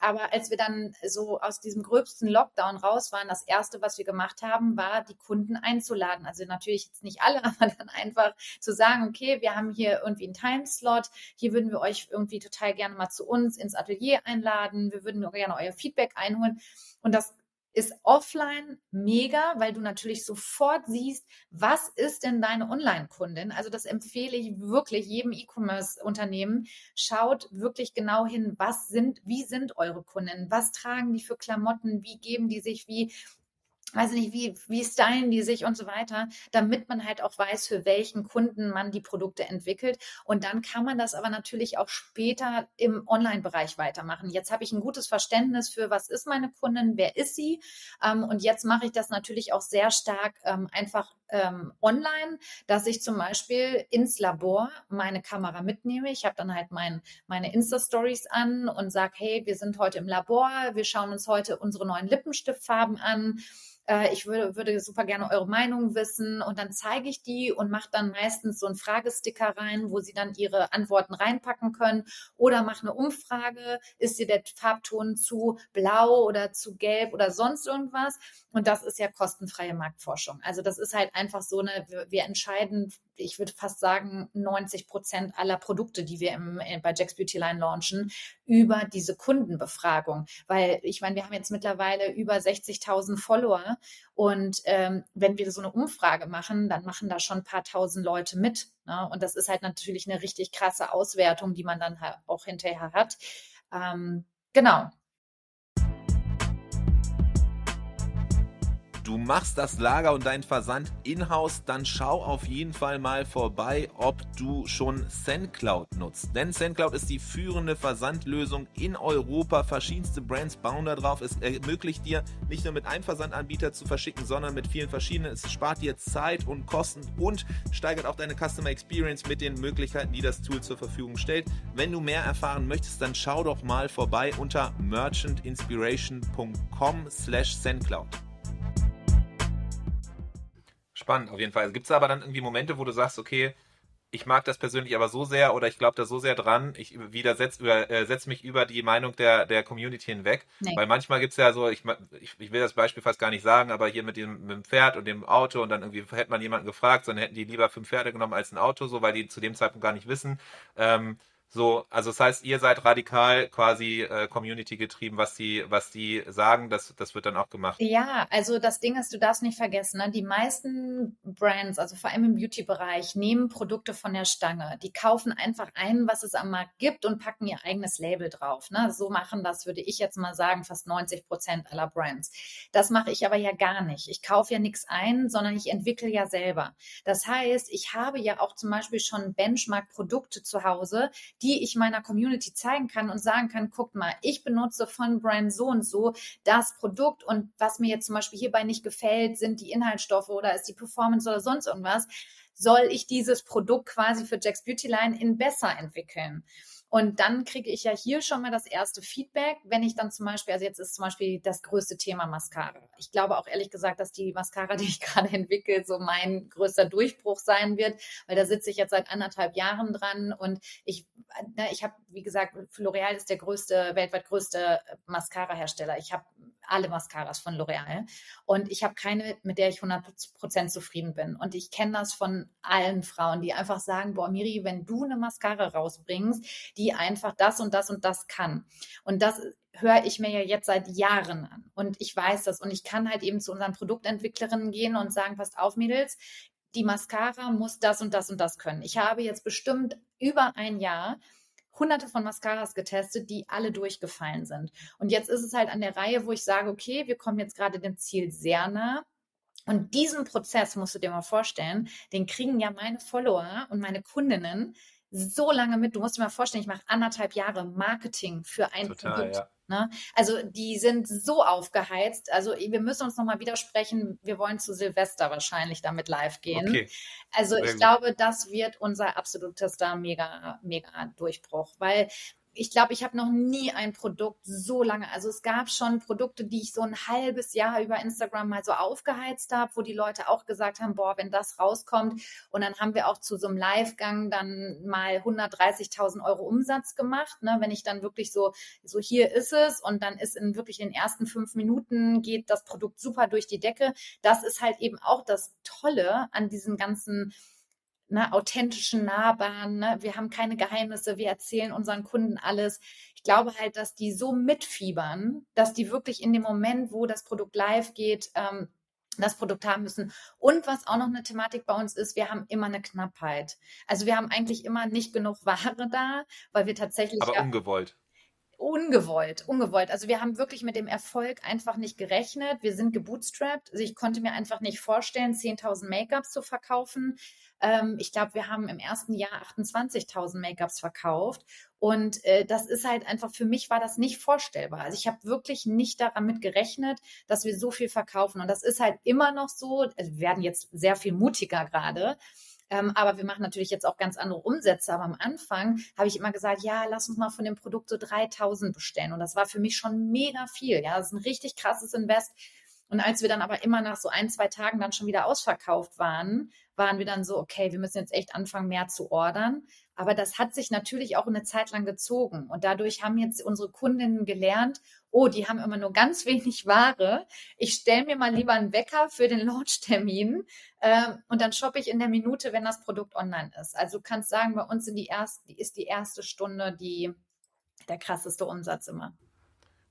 [SPEAKER 3] Aber als wir dann so aus diesem gröbsten Lockdown raus waren, das erste, was wir gemacht haben, war, die Kunden einzuladen. Also natürlich jetzt nicht alle, aber dann einfach zu sagen, okay, wir haben hier irgendwie einen Timeslot. Hier würden wir euch irgendwie total gerne mal zu uns ins Atelier einladen. Wir würden gerne euer Feedback einholen. Und das ist offline mega, weil du natürlich sofort siehst, was ist denn deine Online-Kundin? Also das empfehle ich wirklich jedem E-Commerce-Unternehmen. Schaut wirklich genau hin, was sind, wie sind eure Kunden? Was tragen die für Klamotten? Wie geben die sich? Wie weiß nicht, wie, wie stylen die sich und so weiter, damit man halt auch weiß, für welchen Kunden man die Produkte entwickelt. Und dann kann man das aber natürlich auch später im Online-Bereich weitermachen. Jetzt habe ich ein gutes Verständnis für, was ist meine Kundin, wer ist sie. Ähm, und jetzt mache ich das natürlich auch sehr stark ähm, einfach ähm, online, dass ich zum Beispiel ins Labor meine Kamera mitnehme. Ich habe dann halt mein, meine Insta-Stories an und sage, hey, wir sind heute im Labor, wir schauen uns heute unsere neuen Lippenstiftfarben an äh, ich würde, würde super gerne eure Meinung wissen und dann zeige ich die und mache dann meistens so einen Fragesticker rein, wo sie dann ihre Antworten reinpacken können oder mache eine Umfrage, ist dir der Farbton zu blau oder zu gelb oder sonst irgendwas und das ist ja kostenfreie Marktforschung. Also das ist halt einfach so eine, wir entscheiden, ich würde fast sagen, 90 Prozent aller Produkte, die wir im, bei Jack's Beauty Line launchen, über diese Kundenbefragung. Weil ich meine, wir haben jetzt mittlerweile über 60.000 Follower und ähm, wenn wir so eine Umfrage machen, dann machen da schon ein paar tausend Leute mit. Ne? Und das ist halt natürlich eine richtig krasse Auswertung, die man dann auch hinterher hat. Ähm, genau.
[SPEAKER 1] Du machst das Lager und deinen Versand in-house, dann schau auf jeden Fall mal vorbei, ob du schon SendCloud nutzt. Denn SendCloud ist die führende Versandlösung in Europa. Verschiedenste Brands bauen da drauf. Es ermöglicht dir nicht nur mit einem Versandanbieter zu verschicken, sondern mit vielen verschiedenen. Es spart dir Zeit und Kosten und steigert auch deine Customer Experience mit den Möglichkeiten, die das Tool zur Verfügung stellt. Wenn du mehr erfahren möchtest, dann schau doch mal vorbei unter merchantinspiration.com slash SendCloud. Spannend, auf jeden Fall. Gibt es aber dann irgendwie Momente, wo du sagst, okay, ich mag das persönlich aber so sehr oder ich glaube da so sehr dran, ich widersetze äh, setz mich über die Meinung der, der Community hinweg. Nee. Weil manchmal gibt es ja so, ich, ich, ich, will das Beispiel fast gar nicht sagen, aber hier mit dem, mit dem Pferd und dem Auto und dann irgendwie hätte man jemanden gefragt, sondern hätten die lieber fünf Pferde genommen als ein Auto, so weil die zu dem Zeitpunkt gar nicht wissen. Ähm, so, also das heißt, ihr seid radikal quasi äh, Community getrieben, was die, was die sagen, das, das wird dann auch gemacht.
[SPEAKER 3] Ja, also das Ding ist, du darfst nicht vergessen, ne? die meisten Brands, also vor allem im Beauty-Bereich, nehmen Produkte von der Stange. Die kaufen einfach ein, was es am Markt gibt und packen ihr eigenes Label drauf. Ne? So machen das, würde ich jetzt mal sagen, fast 90 Prozent aller Brands. Das mache ich aber ja gar nicht. Ich kaufe ja nichts ein, sondern ich entwickle ja selber. Das heißt, ich habe ja auch zum Beispiel schon Benchmark-Produkte zu Hause, die ich meiner Community zeigen kann und sagen kann, guckt mal, ich benutze von Brand so und so das Produkt und was mir jetzt zum Beispiel hierbei nicht gefällt, sind die Inhaltsstoffe oder ist die Performance oder sonst irgendwas, soll ich dieses Produkt quasi für Jack's Beauty Line in besser entwickeln. Und dann kriege ich ja hier schon mal das erste Feedback, wenn ich dann zum Beispiel, also jetzt ist zum Beispiel das größte Thema Mascara. Ich glaube auch ehrlich gesagt, dass die Mascara, die ich gerade entwickle, so mein größter Durchbruch sein wird, weil da sitze ich jetzt seit anderthalb Jahren dran und ich, ne, ich habe, wie gesagt, L'Oreal ist der größte, weltweit größte Mascara-Hersteller. Ich habe alle Mascaras von L'Oreal. Und ich habe keine, mit der ich 100% zufrieden bin. Und ich kenne das von allen Frauen, die einfach sagen, boah, Miri, wenn du eine Mascara rausbringst, die einfach das und das und das kann. Und das höre ich mir ja jetzt seit Jahren an. Und ich weiß das. Und ich kann halt eben zu unseren Produktentwicklerinnen gehen und sagen, passt auf, Mädels, die Mascara muss das und das und das können. Ich habe jetzt bestimmt über ein Jahr hunderte von Mascaras getestet, die alle durchgefallen sind. Und jetzt ist es halt an der Reihe, wo ich sage, okay, wir kommen jetzt gerade dem Ziel sehr nah. Und diesen Prozess musst du dir mal vorstellen, den kriegen ja meine Follower und meine Kundinnen so lange mit. Du musst dir mal vorstellen, ich mache anderthalb Jahre Marketing für ein Total, Produkt. Ja. Ne? Also die sind so aufgeheizt. Also wir müssen uns nochmal widersprechen. Wir wollen zu Silvester wahrscheinlich damit live gehen. Okay. Also Sehr ich gut. glaube, das wird unser absolutester mega, mega Durchbruch, weil ich glaube, ich habe noch nie ein Produkt so lange. Also es gab schon Produkte, die ich so ein halbes Jahr über Instagram mal so aufgeheizt habe, wo die Leute auch gesagt haben, boah, wenn das rauskommt. Und dann haben wir auch zu so einem Livegang dann mal 130.000 Euro Umsatz gemacht. Ne? Wenn ich dann wirklich so, so hier ist es und dann ist in wirklich den ersten fünf Minuten geht das Produkt super durch die Decke. Das ist halt eben auch das Tolle an diesen ganzen ne, authentischen, nahbaren. Ne? Wir haben keine Geheimnisse, wir erzählen unseren Kunden alles. Ich glaube halt, dass die so mitfiebern, dass die wirklich in dem Moment, wo das Produkt live geht, ähm, das Produkt haben müssen. Und was auch noch eine Thematik bei uns ist, wir haben immer eine Knappheit. Also wir haben eigentlich immer nicht genug Ware da, weil wir tatsächlich.
[SPEAKER 1] Aber ja, ungewollt.
[SPEAKER 3] Ungewollt, ungewollt. Also wir haben wirklich mit dem Erfolg einfach nicht gerechnet. Wir sind gebootstrapped. Also ich konnte mir einfach nicht vorstellen, 10.000 Make-ups zu verkaufen. Ähm, ich glaube, wir haben im ersten Jahr 28.000 Make-ups verkauft. Und äh, das ist halt einfach, für mich war das nicht vorstellbar. Also ich habe wirklich nicht damit gerechnet, dass wir so viel verkaufen. Und das ist halt immer noch so. Also wir werden jetzt sehr viel mutiger gerade. Ähm, aber wir machen natürlich jetzt auch ganz andere Umsätze. Aber am Anfang habe ich immer gesagt, ja, lass uns mal von dem Produkt so 3000 bestellen. Und das war für mich schon mega viel. Ja, das ist ein richtig krasses Invest. Und als wir dann aber immer nach so ein, zwei Tagen dann schon wieder ausverkauft waren, waren wir dann so, okay, wir müssen jetzt echt anfangen, mehr zu ordern. Aber das hat sich natürlich auch eine Zeit lang gezogen. Und dadurch haben jetzt unsere Kundinnen gelernt, oh, die haben immer nur ganz wenig Ware. Ich stelle mir mal lieber einen Wecker für den Launch-Termin äh, und dann shoppe ich in der Minute, wenn das Produkt online ist. Also du kannst sagen, bei uns sind die erste, ist die erste Stunde die, der krasseste Umsatz immer.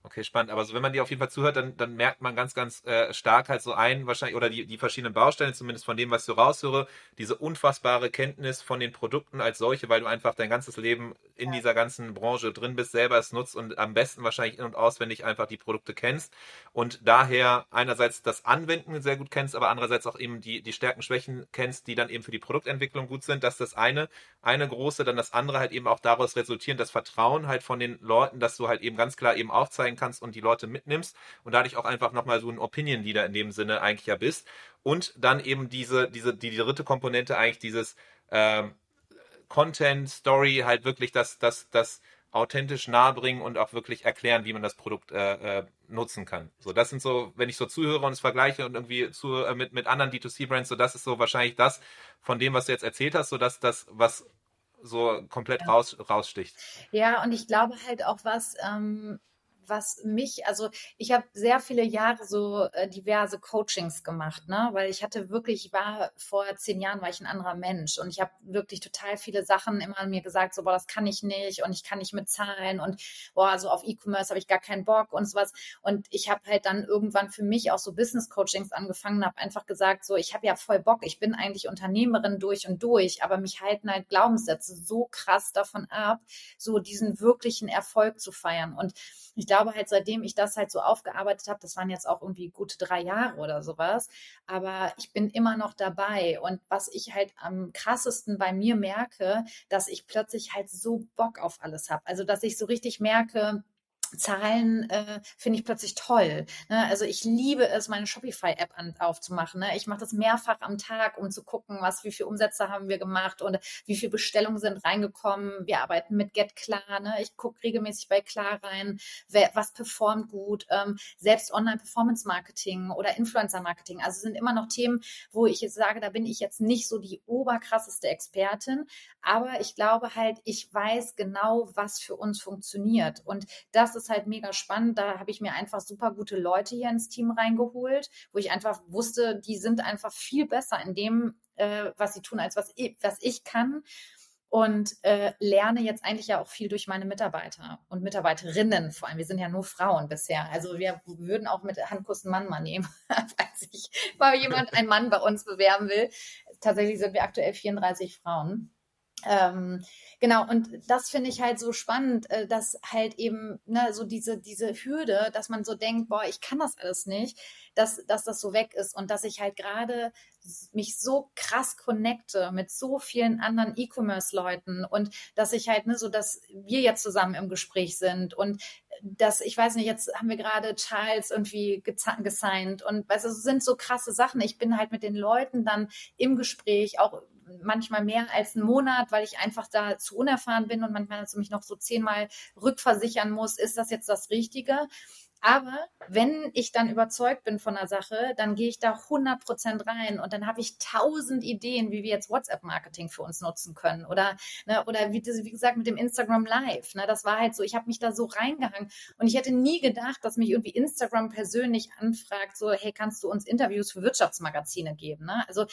[SPEAKER 1] Okay, spannend. Aber so, wenn man dir auf jeden Fall zuhört, dann, dann merkt man ganz, ganz äh, stark halt so ein, wahrscheinlich, oder die, die verschiedenen Baustellen, zumindest von dem, was ich so raushöre, diese unfassbare Kenntnis von den Produkten als solche, weil du einfach dein ganzes Leben in dieser ganzen Branche drin bist, selber es nutzt und am besten wahrscheinlich in- und auswendig einfach die Produkte kennst und daher einerseits das Anwenden sehr gut kennst, aber andererseits auch eben die, die Stärken, Schwächen kennst, die dann eben für die Produktentwicklung gut sind. Das ist das eine, eine große, dann das andere halt eben auch daraus resultieren, das Vertrauen halt von den Leuten, dass du halt eben ganz klar eben aufzeigen zeigen kannst und die Leute mitnimmst und dadurch auch einfach nochmal so ein Opinion Leader in dem Sinne eigentlich ja bist. Und dann eben diese, diese, die, die dritte Komponente eigentlich dieses ähm, Content, Story, halt wirklich das, das, das authentisch nahebringen und auch wirklich erklären, wie man das Produkt äh, äh, nutzen kann. So, das sind so, wenn ich so zuhöre und es vergleiche und irgendwie zu, äh, mit, mit anderen D2C-Brands, so das ist so wahrscheinlich das von dem, was du jetzt erzählt hast, so dass das, was so komplett ja. raus, raussticht.
[SPEAKER 3] Ja, und ich glaube halt auch was, ähm, was mich, also ich habe sehr viele Jahre so äh, diverse Coachings gemacht, ne, weil ich hatte wirklich, ich war vor zehn Jahren war ich ein anderer Mensch und ich habe wirklich total viele Sachen immer an mir gesagt, so boah, das kann ich nicht und ich kann nicht mit Zahlen und boah, so auf E-Commerce habe ich gar keinen Bock und sowas. Und ich habe halt dann irgendwann für mich auch so Business Coachings angefangen, habe einfach gesagt, so ich habe ja voll Bock, ich bin eigentlich Unternehmerin durch und durch, aber mich halten halt Glaubenssätze so krass davon ab, so diesen wirklichen Erfolg zu feiern. Und ich glaube halt, seitdem ich das halt so aufgearbeitet habe, das waren jetzt auch irgendwie gute drei Jahre oder sowas, aber ich bin immer noch dabei. Und was ich halt am krassesten bei mir merke, dass ich plötzlich halt so Bock auf alles habe. Also, dass ich so richtig merke, Zahlen äh, finde ich plötzlich toll. Ne? Also ich liebe es, meine Shopify-App aufzumachen. Ne? Ich mache das mehrfach am Tag, um zu gucken, was, wie viele Umsätze haben wir gemacht und wie viele Bestellungen sind reingekommen. Wir arbeiten mit GetKlar. Ne? Ich gucke regelmäßig bei Klar rein, wer, was performt gut. Ähm, selbst Online-Performance-Marketing oder Influencer-Marketing. Also sind immer noch Themen, wo ich jetzt sage, da bin ich jetzt nicht so die oberkrasseste Expertin. Aber ich glaube halt, ich weiß genau, was für uns funktioniert. Und das ist halt mega spannend. Da habe ich mir einfach super gute Leute hier ins Team reingeholt, wo ich einfach wusste, die sind einfach viel besser in dem, äh, was sie tun, als was ich, was ich kann. Und äh, lerne jetzt eigentlich ja auch viel durch meine Mitarbeiter und Mitarbeiterinnen vor allem. Wir sind ja nur Frauen bisher. Also wir würden auch mit Handkuss einen Mann mal nehmen, falls sich mal jemand einen Mann bei uns bewerben will. Tatsächlich sind wir aktuell 34 Frauen. Ähm, genau, und das finde ich halt so spannend, äh, dass halt eben ne, so diese, diese Hürde, dass man so denkt, boah, ich kann das alles nicht, dass, dass das so weg ist und dass ich halt gerade mich so krass connecte mit so vielen anderen E-Commerce-Leuten und dass ich halt, ne, so dass wir jetzt zusammen im Gespräch sind und dass, ich weiß nicht, jetzt haben wir gerade Charles irgendwie gesigned und weißt du, sind so krasse Sachen. Ich bin halt mit den Leuten dann im Gespräch, auch manchmal mehr als einen Monat, weil ich einfach da zu unerfahren bin und manchmal also mich noch so zehnmal rückversichern muss, ist das jetzt das Richtige? Aber wenn ich dann überzeugt bin von der Sache, dann gehe ich da 100 Prozent rein und dann habe ich tausend Ideen, wie wir jetzt WhatsApp-Marketing für uns nutzen können oder ne, oder wie, wie gesagt mit dem Instagram Live. Ne, das war halt so, ich habe mich da so reingehangen und ich hätte nie gedacht, dass mich irgendwie Instagram persönlich anfragt, so hey, kannst du uns Interviews für Wirtschaftsmagazine geben? Ne? Also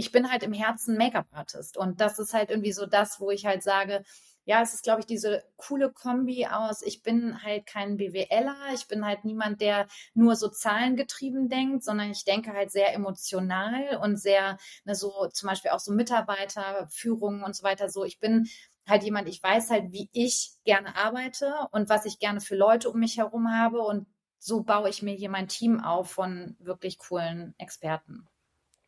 [SPEAKER 3] ich bin halt im Herzen Make-up-Artist. Und das ist halt irgendwie so das, wo ich halt sage, ja, es ist, glaube ich, diese coole Kombi aus, ich bin halt kein BWLer, ich bin halt niemand, der nur so zahlengetrieben denkt, sondern ich denke halt sehr emotional und sehr, ne, so zum Beispiel auch so Mitarbeiterführung und so weiter. So, ich bin halt jemand, ich weiß halt, wie ich gerne arbeite und was ich gerne für Leute um mich herum habe und so baue ich mir hier mein Team auf von wirklich coolen Experten.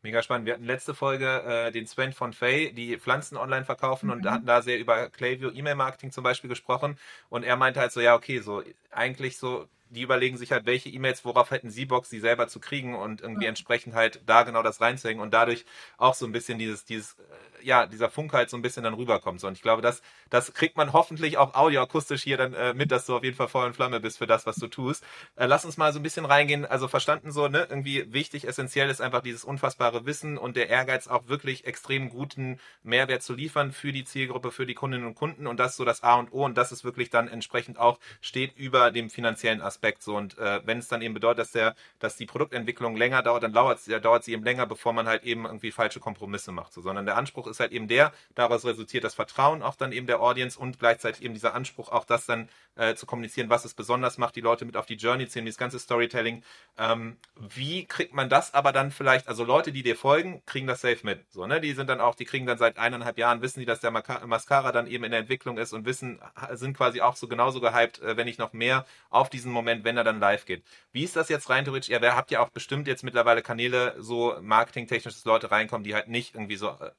[SPEAKER 1] Mega spannend. Wir hatten letzte Folge äh, den Sven von Fay, die Pflanzen online verkaufen mhm. und hatten da sehr über Clayview E-Mail-Marketing zum Beispiel gesprochen. Und er meinte halt so, ja, okay, so eigentlich so, die überlegen sich halt, welche E-Mails, worauf hätten sie Bock, sie selber zu kriegen und irgendwie ja. entsprechend halt da genau das reinzuhängen und dadurch auch so ein bisschen dieses, dieses ja, dieser Funk halt so ein bisschen dann rüberkommt. So. Und ich glaube, das, das kriegt man hoffentlich auch audioakustisch hier dann äh, mit, dass du auf jeden Fall Feuer und Flamme bist für das, was du tust. Äh, lass uns mal so ein bisschen reingehen. Also verstanden so, ne, irgendwie wichtig, essentiell ist einfach dieses unfassbare Wissen und der Ehrgeiz auch wirklich extrem guten Mehrwert zu liefern für die Zielgruppe, für die Kundinnen und Kunden. Und das ist so das A und O und das ist wirklich dann entsprechend auch steht über dem finanziellen Aspekt. So und äh, wenn es dann eben bedeutet, dass der, dass die Produktentwicklung länger dauert, dann dauert, dauert sie eben länger, bevor man halt eben irgendwie falsche Kompromisse macht. So, sondern der Anspruch ist halt eben der, daraus resultiert das Vertrauen auch dann eben der Audience und gleichzeitig eben dieser Anspruch, auch das dann äh, zu kommunizieren, was es besonders macht, die Leute mit auf die Journey ziehen, dieses ganze Storytelling. Ähm, wie kriegt man das aber dann vielleicht, also Leute, die dir folgen, kriegen das safe mit. So, ne? Die sind dann auch, die kriegen dann seit eineinhalb Jahren, wissen die, dass der Mascara dann eben in der Entwicklung ist und wissen, sind quasi auch so genauso gehypt, äh, wenn nicht noch mehr auf diesen Moment, wenn er dann live geht. Wie ist das jetzt rein theoretisch? Ja, wer habt ja auch bestimmt jetzt mittlerweile Kanäle, so marketingtechnisch, dass Leute reinkommen, die halt nicht irgendwie so äh,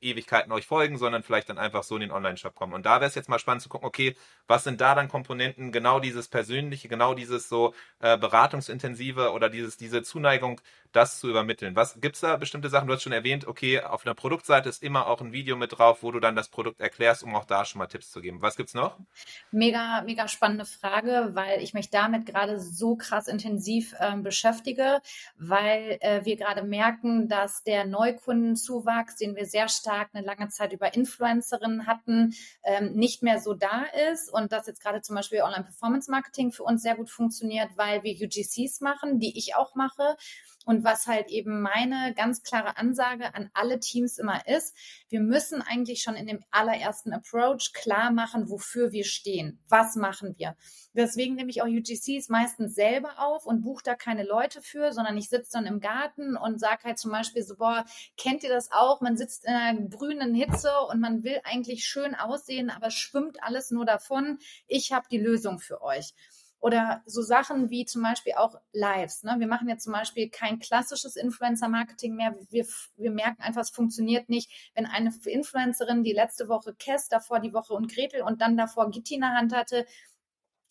[SPEAKER 1] Ewigkeiten euch folgen, sondern vielleicht dann einfach so in den Online-Shop kommen. Und da wäre es jetzt mal spannend zu gucken, okay, was sind da dann Komponenten, genau dieses Persönliche, genau dieses so äh, beratungsintensive oder dieses, diese Zuneigung das zu übermitteln. Was gibt's da bestimmte Sachen? Du hast schon erwähnt, okay, auf einer Produktseite ist immer auch ein Video mit drauf, wo du dann das Produkt erklärst, um auch da schon mal Tipps zu geben. Was gibt's noch?
[SPEAKER 3] Mega, mega spannende Frage, weil ich mich damit gerade so krass intensiv ähm, beschäftige, weil äh, wir gerade merken, dass der Neukundenzuwachs, den wir sehr stark eine lange Zeit über Influencerinnen hatten, ähm, nicht mehr so da ist und dass jetzt gerade zum Beispiel Online-Performance-Marketing für uns sehr gut funktioniert, weil wir UGCs machen, die ich auch mache und was halt eben meine ganz klare Ansage an alle Teams immer ist, wir müssen eigentlich schon in dem allerersten Approach klar machen, wofür wir stehen. Was machen wir? Deswegen nehme ich auch UGCs meistens selber auf und buche da keine Leute für, sondern ich sitze dann im Garten und sage halt zum Beispiel so, boah, kennt ihr das auch? Man sitzt in einer brünen Hitze und man will eigentlich schön aussehen, aber schwimmt alles nur davon. Ich habe die Lösung für euch. Oder so Sachen wie zum Beispiel auch Lives. Ne? Wir machen jetzt zum Beispiel kein klassisches Influencer-Marketing mehr. Wir, wir merken einfach, es funktioniert nicht, wenn eine Influencerin die letzte Woche Kess, davor die Woche und Gretel und dann davor Gitti in der Hand hatte,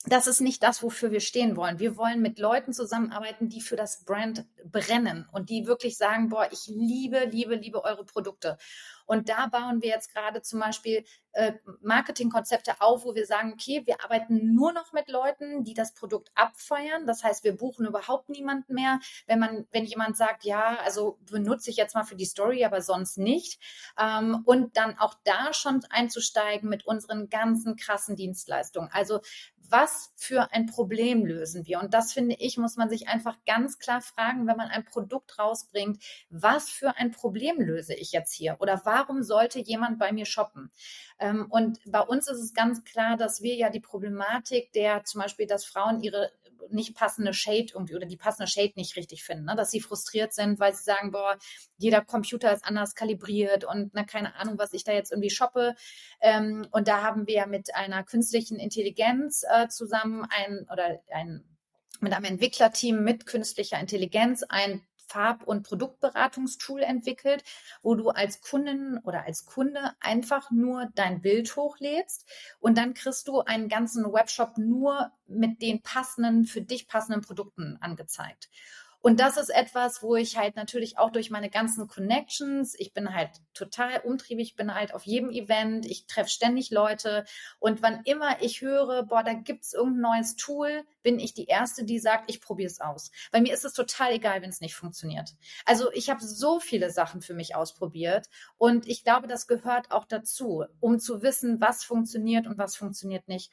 [SPEAKER 3] das ist nicht das, wofür wir stehen wollen. Wir wollen mit Leuten zusammenarbeiten, die für das Brand brennen und die wirklich sagen, boah, ich liebe, liebe, liebe eure Produkte. Und da bauen wir jetzt gerade zum Beispiel äh, Marketingkonzepte auf, wo wir sagen, okay, wir arbeiten nur noch mit Leuten, die das Produkt abfeiern. Das heißt, wir buchen überhaupt niemanden mehr. Wenn man, wenn jemand sagt, ja, also benutze ich jetzt mal für die Story, aber sonst nicht. Ähm, und dann auch da schon einzusteigen mit unseren ganzen krassen Dienstleistungen. Also was für ein Problem lösen wir? Und das finde ich, muss man sich einfach ganz klar fragen, wenn man ein Produkt rausbringt, was für ein Problem löse ich jetzt hier? Oder warum sollte jemand bei mir shoppen? Ähm, und bei uns ist es ganz klar, dass wir ja die Problematik der zum Beispiel, dass Frauen ihre nicht passende Shade irgendwie oder die passende Shade nicht richtig finden, ne? dass sie frustriert sind, weil sie sagen, boah, jeder Computer ist anders kalibriert und na, keine Ahnung, was ich da jetzt irgendwie shoppe. Ähm, und da haben wir mit einer künstlichen Intelligenz äh, zusammen ein oder ein mit einem Entwicklerteam mit künstlicher Intelligenz ein Farb- und Produktberatungstool entwickelt, wo du als Kundin oder als Kunde einfach nur dein Bild hochlädst und dann kriegst du einen ganzen Webshop nur mit den passenden, für dich passenden Produkten angezeigt. Und das ist etwas, wo ich halt natürlich auch durch meine ganzen Connections, ich bin halt total umtriebig, bin halt auf jedem Event, ich treffe ständig Leute und wann immer ich höre, boah, da gibt's irgendein neues Tool, bin ich die Erste, die sagt, ich probiere es aus. Bei mir ist es total egal, wenn es nicht funktioniert. Also ich habe so viele Sachen für mich ausprobiert und ich glaube, das gehört auch dazu, um zu wissen, was funktioniert und was funktioniert nicht.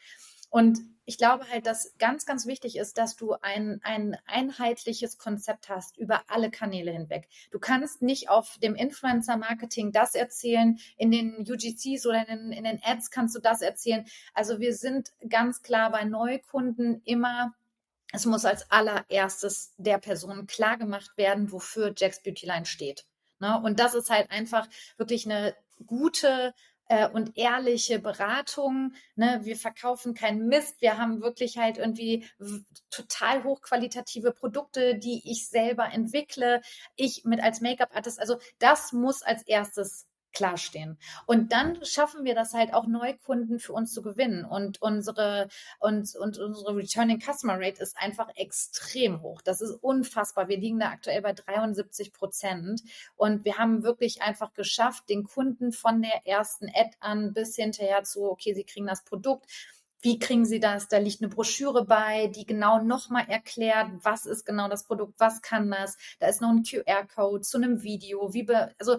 [SPEAKER 3] Und ich glaube halt, dass ganz, ganz wichtig ist, dass du ein, ein einheitliches Konzept hast über alle Kanäle hinweg. Du kannst nicht auf dem Influencer-Marketing das erzählen, in den UGCs oder in den, in den Ads kannst du das erzählen. Also wir sind ganz klar bei Neukunden immer es muss als allererstes der Person klar gemacht werden, wofür Jack's Beauty Line steht. Ne? Und das ist halt einfach wirklich eine gute äh, und ehrliche Beratung. Ne? Wir verkaufen keinen Mist. Wir haben wirklich halt irgendwie total hochqualitative Produkte, die ich selber entwickle. Ich mit als Make-up-Artist. Also das muss als erstes klar stehen. Und dann schaffen wir das halt auch Neukunden für uns zu gewinnen. Und unsere, und, und unsere Returning Customer Rate ist einfach extrem hoch. Das ist unfassbar. Wir liegen da aktuell bei 73 Prozent. Und wir haben wirklich einfach geschafft, den Kunden von der ersten Ad an bis hinterher zu, okay, sie kriegen das Produkt wie kriegen Sie das? Da liegt eine Broschüre bei, die genau nochmal erklärt, was ist genau das Produkt, was kann das. Da ist noch ein QR-Code zu einem Video. Wie be also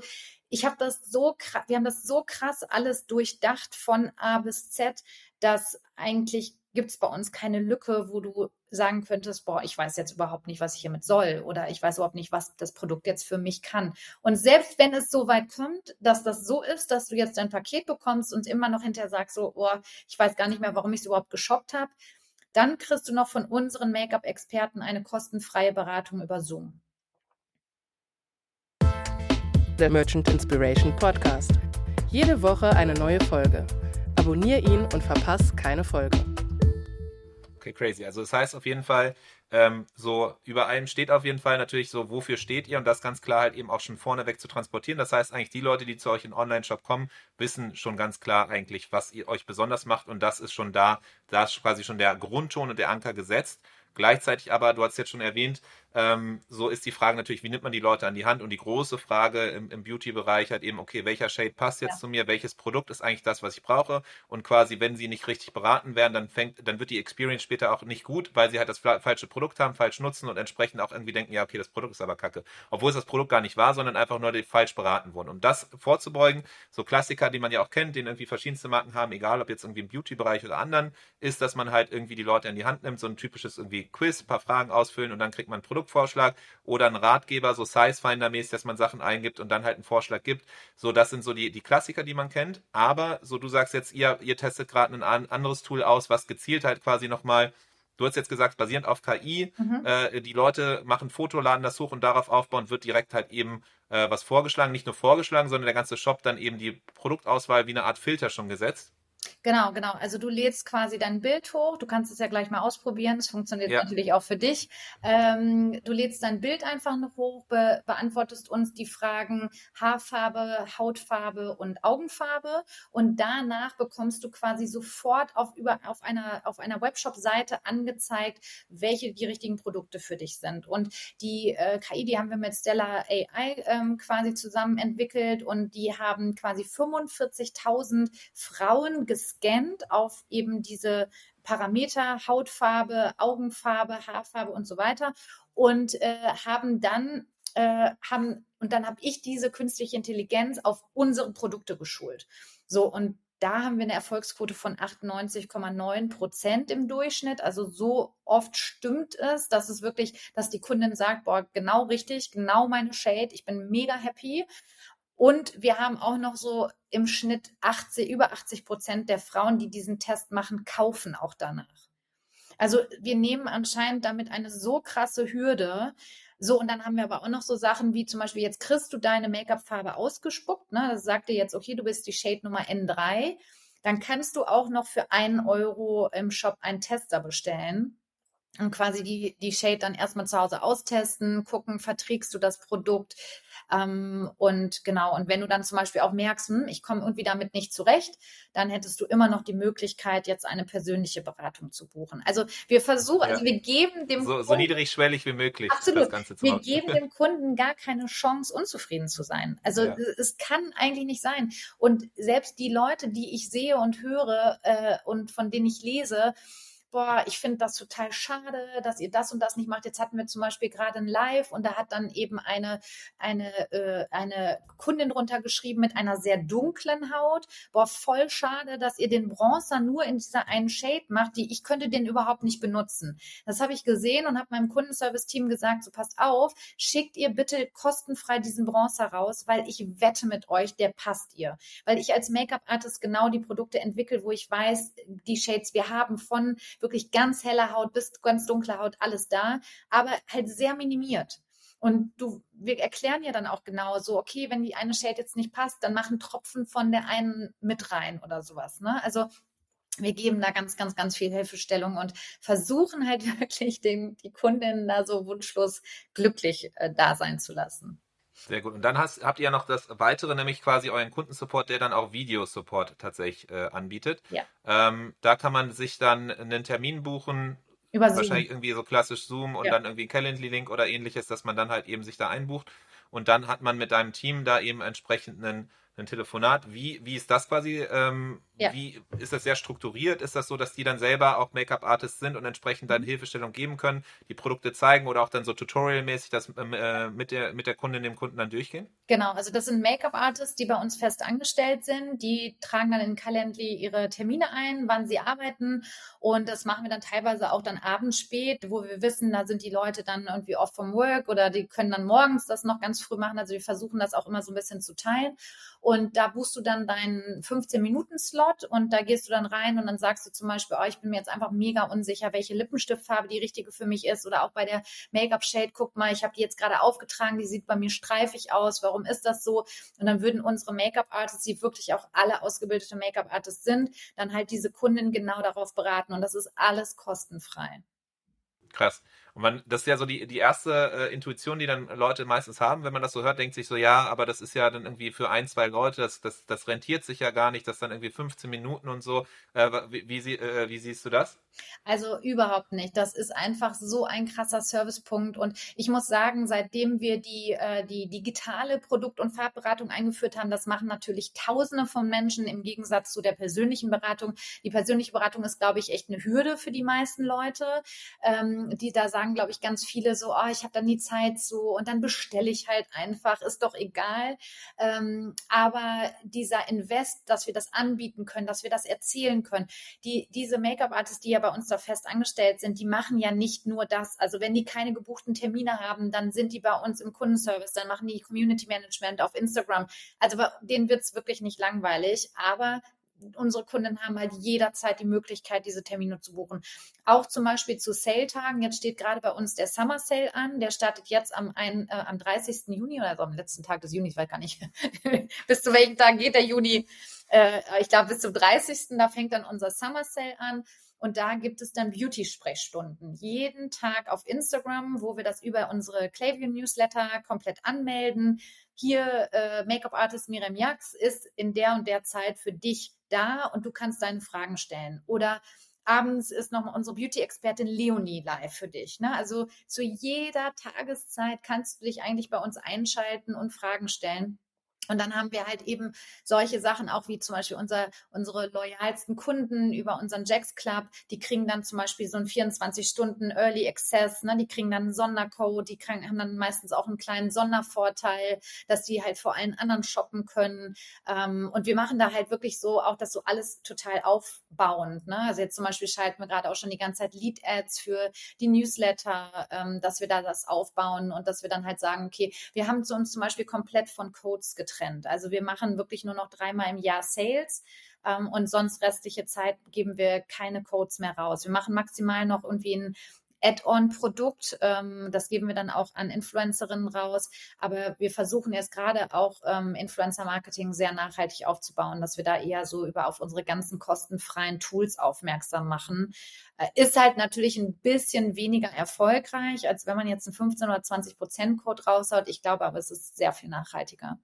[SPEAKER 3] ich habe das so krass, wir haben das so krass alles durchdacht von A bis Z, dass eigentlich gibt es bei uns keine Lücke, wo du sagen könntest, boah, ich weiß jetzt überhaupt nicht, was ich hiermit soll oder ich weiß überhaupt nicht, was das Produkt jetzt für mich kann. Und selbst wenn es so weit kommt, dass das so ist, dass du jetzt dein Paket bekommst und immer noch hinterher sagst, so, oh, ich weiß gar nicht mehr, warum ich es überhaupt geshoppt habe, dann kriegst du noch von unseren Make-up-Experten eine kostenfreie Beratung über Zoom.
[SPEAKER 2] Der Merchant Inspiration Podcast. Jede Woche eine neue Folge. Abonnier ihn und verpass keine Folge.
[SPEAKER 1] Okay, crazy. Also das heißt auf jeden Fall, ähm, so über allem steht auf jeden Fall natürlich so, wofür steht ihr und das ganz klar halt eben auch schon vorneweg zu transportieren. Das heißt eigentlich, die Leute, die zu euch in Online-Shop kommen, wissen schon ganz klar eigentlich, was ihr euch besonders macht und das ist schon da, da ist quasi schon der Grundton und der Anker gesetzt. Gleichzeitig aber, du hast jetzt schon erwähnt, ähm, so ist die Frage natürlich, wie nimmt man die Leute an die Hand? Und die große Frage im, im Beauty-Bereich halt eben, okay, welcher Shade passt jetzt ja. zu mir? Welches Produkt ist eigentlich das, was ich brauche? Und quasi, wenn sie nicht richtig beraten werden, dann fängt, dann wird die Experience später auch nicht gut, weil sie halt das falsche Produkt haben, falsch nutzen und entsprechend auch irgendwie denken, ja, okay, das Produkt ist aber kacke. Obwohl es das Produkt gar nicht war, sondern einfach nur falsch beraten wurden. Um das vorzubeugen, so Klassiker, die man ja auch kennt, den irgendwie verschiedenste Marken haben, egal ob jetzt irgendwie im Beauty-Bereich oder anderen, ist, dass man halt irgendwie die Leute in die Hand nimmt, so ein typisches irgendwie Quiz, ein paar Fragen ausfüllen und dann kriegt man einen Produktvorschlag oder ein Ratgeber, so Sizefinder-mäßig, dass man Sachen eingibt und dann halt einen Vorschlag gibt. So, das sind so die, die Klassiker, die man kennt. Aber, so du sagst jetzt, ihr, ihr testet gerade ein anderes Tool aus, was gezielt halt quasi nochmal Du hast jetzt gesagt, basierend auf KI, mhm. äh, die Leute machen Foto, laden das hoch und darauf aufbauen, wird direkt halt eben äh, was vorgeschlagen. Nicht nur vorgeschlagen, sondern der ganze Shop dann eben die Produktauswahl wie eine Art Filter schon gesetzt.
[SPEAKER 3] Genau, genau. Also du lädst quasi dein Bild hoch. Du kannst es ja gleich mal ausprobieren. Es funktioniert ja. natürlich auch für dich. Ähm, du lädst dein Bild einfach noch hoch, be beantwortest uns die Fragen Haarfarbe, Hautfarbe und Augenfarbe. Und danach bekommst du quasi sofort auf, über, auf einer, auf einer Webshop-Seite angezeigt, welche die richtigen Produkte für dich sind. Und die äh, KI, die haben wir mit Stella AI ähm, quasi zusammen entwickelt und die haben quasi 45.000 Frauen gescannt auf eben diese Parameter, Hautfarbe, Augenfarbe, Haarfarbe und so weiter und äh, haben dann äh, haben und dann habe ich diese künstliche Intelligenz auf unsere Produkte geschult. So und da haben wir eine Erfolgsquote von 98,9 Prozent im Durchschnitt. Also so oft stimmt es, dass es wirklich, dass die Kundin sagt, boah, genau richtig, genau meine Shade, ich bin mega happy. Und wir haben auch noch so im Schnitt 80, über 80 Prozent der Frauen, die diesen Test machen, kaufen auch danach. Also wir nehmen anscheinend damit eine so krasse Hürde. So, und dann haben wir aber auch noch so Sachen wie zum Beispiel, jetzt kriegst du deine Make-up-Farbe ausgespuckt. Ne? Das sagt dir jetzt, okay, du bist die Shade Nummer N3. Dann kannst du auch noch für einen Euro im Shop einen Tester bestellen und quasi die, die Shade dann erstmal zu Hause austesten, gucken, verträgst du das Produkt. Ähm, und genau, und wenn du dann zum Beispiel auch merkst, hm, ich komme irgendwie damit nicht zurecht, dann hättest du immer noch die Möglichkeit, jetzt eine persönliche Beratung zu buchen. Also wir versuchen, ja. also wir geben dem
[SPEAKER 1] so, Kunden, so niedrigschwellig wie möglich
[SPEAKER 3] absolut, das Ganze zu Wir geben dem Kunden gar keine Chance, unzufrieden zu sein. Also ja. es kann eigentlich nicht sein. Und selbst die Leute, die ich sehe und höre äh, und von denen ich lese, boah, ich finde das total schade, dass ihr das und das nicht macht. Jetzt hatten wir zum Beispiel gerade ein Live und da hat dann eben eine, eine, äh, eine Kundin drunter geschrieben mit einer sehr dunklen Haut. Boah, voll schade, dass ihr den Bronzer nur in dieser einen Shade macht, die ich könnte den überhaupt nicht benutzen. Das habe ich gesehen und habe meinem Kundenservice-Team gesagt, so passt auf, schickt ihr bitte kostenfrei diesen Bronzer raus, weil ich wette mit euch, der passt ihr. Weil ich als Make-up-Artist genau die Produkte entwickle, wo ich weiß, die Shades wir haben von wirklich ganz helle Haut bis ganz dunkle Haut, alles da, aber halt sehr minimiert. Und du, wir erklären ja dann auch genau so, okay, wenn die eine Shade jetzt nicht passt, dann machen Tropfen von der einen mit rein oder sowas. Ne? Also wir geben da ganz, ganz, ganz viel Hilfestellung und versuchen halt wirklich den, die Kundinnen da so wunschlos glücklich äh, da sein zu lassen.
[SPEAKER 1] Sehr gut. Und dann hast, habt ihr ja noch das weitere, nämlich quasi euren Kundensupport, der dann auch Videosupport tatsächlich äh, anbietet.
[SPEAKER 3] Ja.
[SPEAKER 1] Ähm, da kann man sich dann einen Termin buchen,
[SPEAKER 3] Über Zoom.
[SPEAKER 1] wahrscheinlich irgendwie so klassisch Zoom und
[SPEAKER 3] Ja.
[SPEAKER 1] dann irgendwie Calendly-Link oder ähnliches, dass man dann halt eben sich da einbucht. Und dann hat man mit deinem Team da eben entsprechend einen, einen Telefonat. Wie, wie ist das quasi? Ähm,
[SPEAKER 3] Ja.
[SPEAKER 1] Wie ist das sehr strukturiert? Ist das so, dass die dann selber auch Make-up-Artists sind und entsprechend
[SPEAKER 3] Mhm.
[SPEAKER 1] dann Hilfestellung geben können, die Produkte zeigen oder auch dann so tutorialmäßig das ähm, äh, mit, der, mit der Kundin, dem Kunden dann durchgehen?
[SPEAKER 3] Genau, also das sind Make-up-Artists, die bei uns fest angestellt sind. Die tragen dann in Calendly ihre Termine ein, wann sie arbeiten. Und das machen wir dann teilweise auch dann abends spät, wo wir wissen, da sind die Leute dann irgendwie off vom Work oder die können dann morgens das noch ganz früh machen. Also wir versuchen das auch immer so ein bisschen zu teilen. Und da buchst du dann deinen 15-Minuten-Slot und da gehst du dann rein und dann sagst du zum Beispiel, oh, ich bin mir jetzt einfach mega unsicher, welche Lippenstiftfarbe die richtige für mich ist. Oder auch bei der Make-up-Shade, guck mal, ich habe die jetzt gerade aufgetragen, die sieht bei mir streifig aus. Warum ist das so? Und dann würden unsere Make-up-Artists, die wirklich auch alle ausgebildete Make-up-Artists sind, dann halt diese Kundin genau darauf beraten. Und das ist alles kostenfrei.
[SPEAKER 1] Krass. Und man, das ist ja so die, die erste äh, Intuition, die dann Leute meistens haben, wenn man das so hört, denkt sich so, ja, aber das ist ja dann irgendwie für ein, zwei Leute, das, das, das rentiert sich ja gar nicht, das dann irgendwie 15 Minuten und so. Äh, wie, wie, sie- äh, wie siehst du das?
[SPEAKER 3] Also überhaupt nicht. Das ist einfach so ein krasser Servicepunkt. Und ich muss sagen, seitdem wir die, äh, die digitale Produkt- und Farbberatung eingeführt haben, das machen natürlich Tausende von Menschen im Gegensatz zu der persönlichen Beratung. Die persönliche Beratung ist, glaube ich, echt eine Hürde für die meisten Leute. Ähm, die da sagen, glaube ich, ganz viele so, oh, ich habe dann die Zeit so und dann bestelle ich halt einfach, ist doch egal. Ähm, aber dieser Invest, dass wir das anbieten können, dass wir das erzählen können, die, diese Make-up-Artists, die ja bei uns da fest angestellt sind, die machen ja nicht nur das. Also wenn die keine gebuchten Termine haben, dann sind die bei uns im Kundenservice, dann machen die Community Management auf Instagram. Also denen wird's wirklich nicht langweilig, aber unsere Kunden haben halt jederzeit die Möglichkeit, diese Termine zu buchen. Auch zum Beispiel zu Sale-Tagen. Jetzt steht gerade bei uns der Summer Sale an. Der startet jetzt am, ein, äh, am 30. Juni oder so am letzten Tag des Junis, weiß gar nicht. bis zu welchem Tag geht der Juni? Äh, ich glaube, bis zum 30. Da fängt dann unser Summer Sale an. Und da gibt es dann Beauty-Sprechstunden. Jeden Tag auf Instagram, wo wir das über unsere Klaviyo Newsletter komplett anmelden. Hier, äh, Make-up-Artist Miriam Jax ist in der und der Zeit für dich da und du kannst deine Fragen stellen. Oder abends ist noch unsere Beauty-Expertin Leonie live für dich. Ne? Also zu jeder Tageszeit kannst du dich eigentlich bei uns einschalten und Fragen stellen. Und dann haben wir halt eben solche Sachen auch wie zum Beispiel unser, unsere loyalsten Kunden über unseren Jacks Club. Die kriegen dann zum Beispiel so einen 24 Stunden Early Access. Ne? Die kriegen dann einen Sondercode. Die kriegen, haben dann meistens auch einen kleinen Sondervorteil, dass die halt vor allen anderen shoppen können. Ähm, und wir machen da halt wirklich so auch das so alles total aufbauend. Ne? Also jetzt zum Beispiel schalten wir gerade auch schon die ganze Zeit Lead-Ads für die Newsletter, ähm, dass wir da das aufbauen und dass wir dann halt sagen, okay, wir haben zu uns zum Beispiel komplett von Codes getrennt. Also wir machen wirklich nur noch dreimal im Jahr Sales ähm, und sonst restliche Zeit geben wir keine Codes mehr raus. Wir machen maximal noch irgendwie ein Add-on-Produkt. Ähm, das geben wir dann auch an Influencerinnen raus. Aber wir versuchen jetzt gerade auch ähm, Influencer-Marketing sehr nachhaltig aufzubauen, dass wir da eher so über auf unsere ganzen kostenfreien Tools aufmerksam machen. Äh, ist halt natürlich ein bisschen weniger erfolgreich, als wenn man jetzt einen 15 oder 20 Prozent Code raushaut. Ich glaube aber, es ist sehr viel nachhaltiger.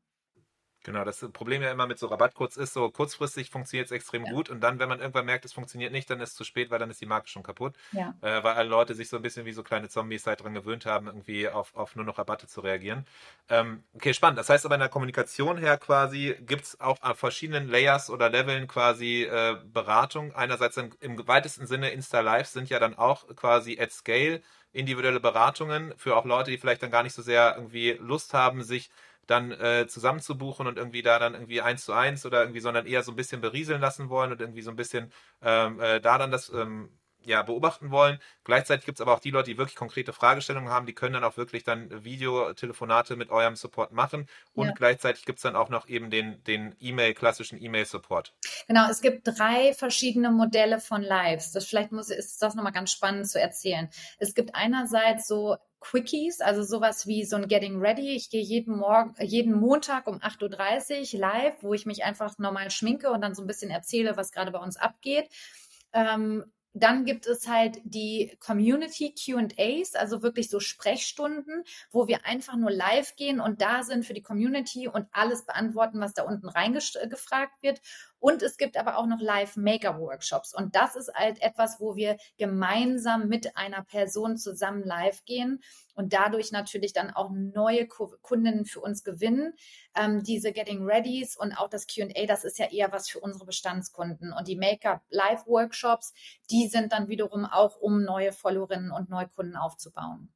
[SPEAKER 1] Genau, das Problem ja immer mit so Rabattcodes ist, so kurzfristig funktioniert es extrem
[SPEAKER 3] Ja.
[SPEAKER 1] gut und dann, wenn man irgendwann merkt, es funktioniert nicht, dann ist es zu spät, weil dann ist die Marke schon kaputt,
[SPEAKER 3] Ja.
[SPEAKER 1] äh, weil alle Leute sich so ein bisschen wie so kleine Zombies halt dran gewöhnt haben, irgendwie auf, auf nur noch Rabatte zu reagieren. Ähm, okay, spannend. Das heißt aber in der Kommunikation her quasi gibt es auch auf verschiedenen Layers oder Leveln quasi äh, Beratung. Einerseits im, im weitesten Sinne Insta-Live sind ja dann auch quasi at scale individuelle Beratungen für auch Leute, die vielleicht dann gar nicht so sehr irgendwie Lust haben, sich dann äh, zusammenzubuchen und irgendwie da dann irgendwie eins zu eins oder irgendwie, sondern eher so ein bisschen berieseln lassen wollen und irgendwie so ein bisschen ähm, äh, da dann das ähm, ja, beobachten wollen. Gleichzeitig gibt es aber auch die Leute, die wirklich konkrete Fragestellungen haben, die können dann auch wirklich dann Videotelefonate mit eurem Support machen und
[SPEAKER 3] Ja.
[SPEAKER 1] gleichzeitig gibt es dann auch noch eben den, den E-Mail, klassischen E-Mail-Support.
[SPEAKER 3] Genau, es gibt drei verschiedene Modelle von Lives. Das vielleicht muss, ist das nochmal ganz spannend zu erzählen. Es gibt einerseits so Quickies, also sowas wie so ein Getting Ready. Ich gehe jeden Morgen, jeden Montag um 8.30 Uhr live, wo ich mich einfach normal schminke und dann so ein bisschen erzähle, was gerade bei uns abgeht. Ähm, dann gibt es halt die Community QAs, also wirklich so Sprechstunden, wo wir einfach nur live gehen und da sind für die Community und alles beantworten, was da unten reingefragt wird. Und es gibt aber auch noch Live-Maker-Workshops. Und das ist halt etwas, wo wir gemeinsam mit einer Person zusammen live gehen und dadurch natürlich dann auch neue Kundinnen für uns gewinnen. Ähm, diese Getting Readys und auch das QA, das ist ja eher was für unsere Bestandskunden. Und die Make-up-Live-Workshops, die sind dann wiederum auch, um neue Followerinnen und Neukunden aufzubauen.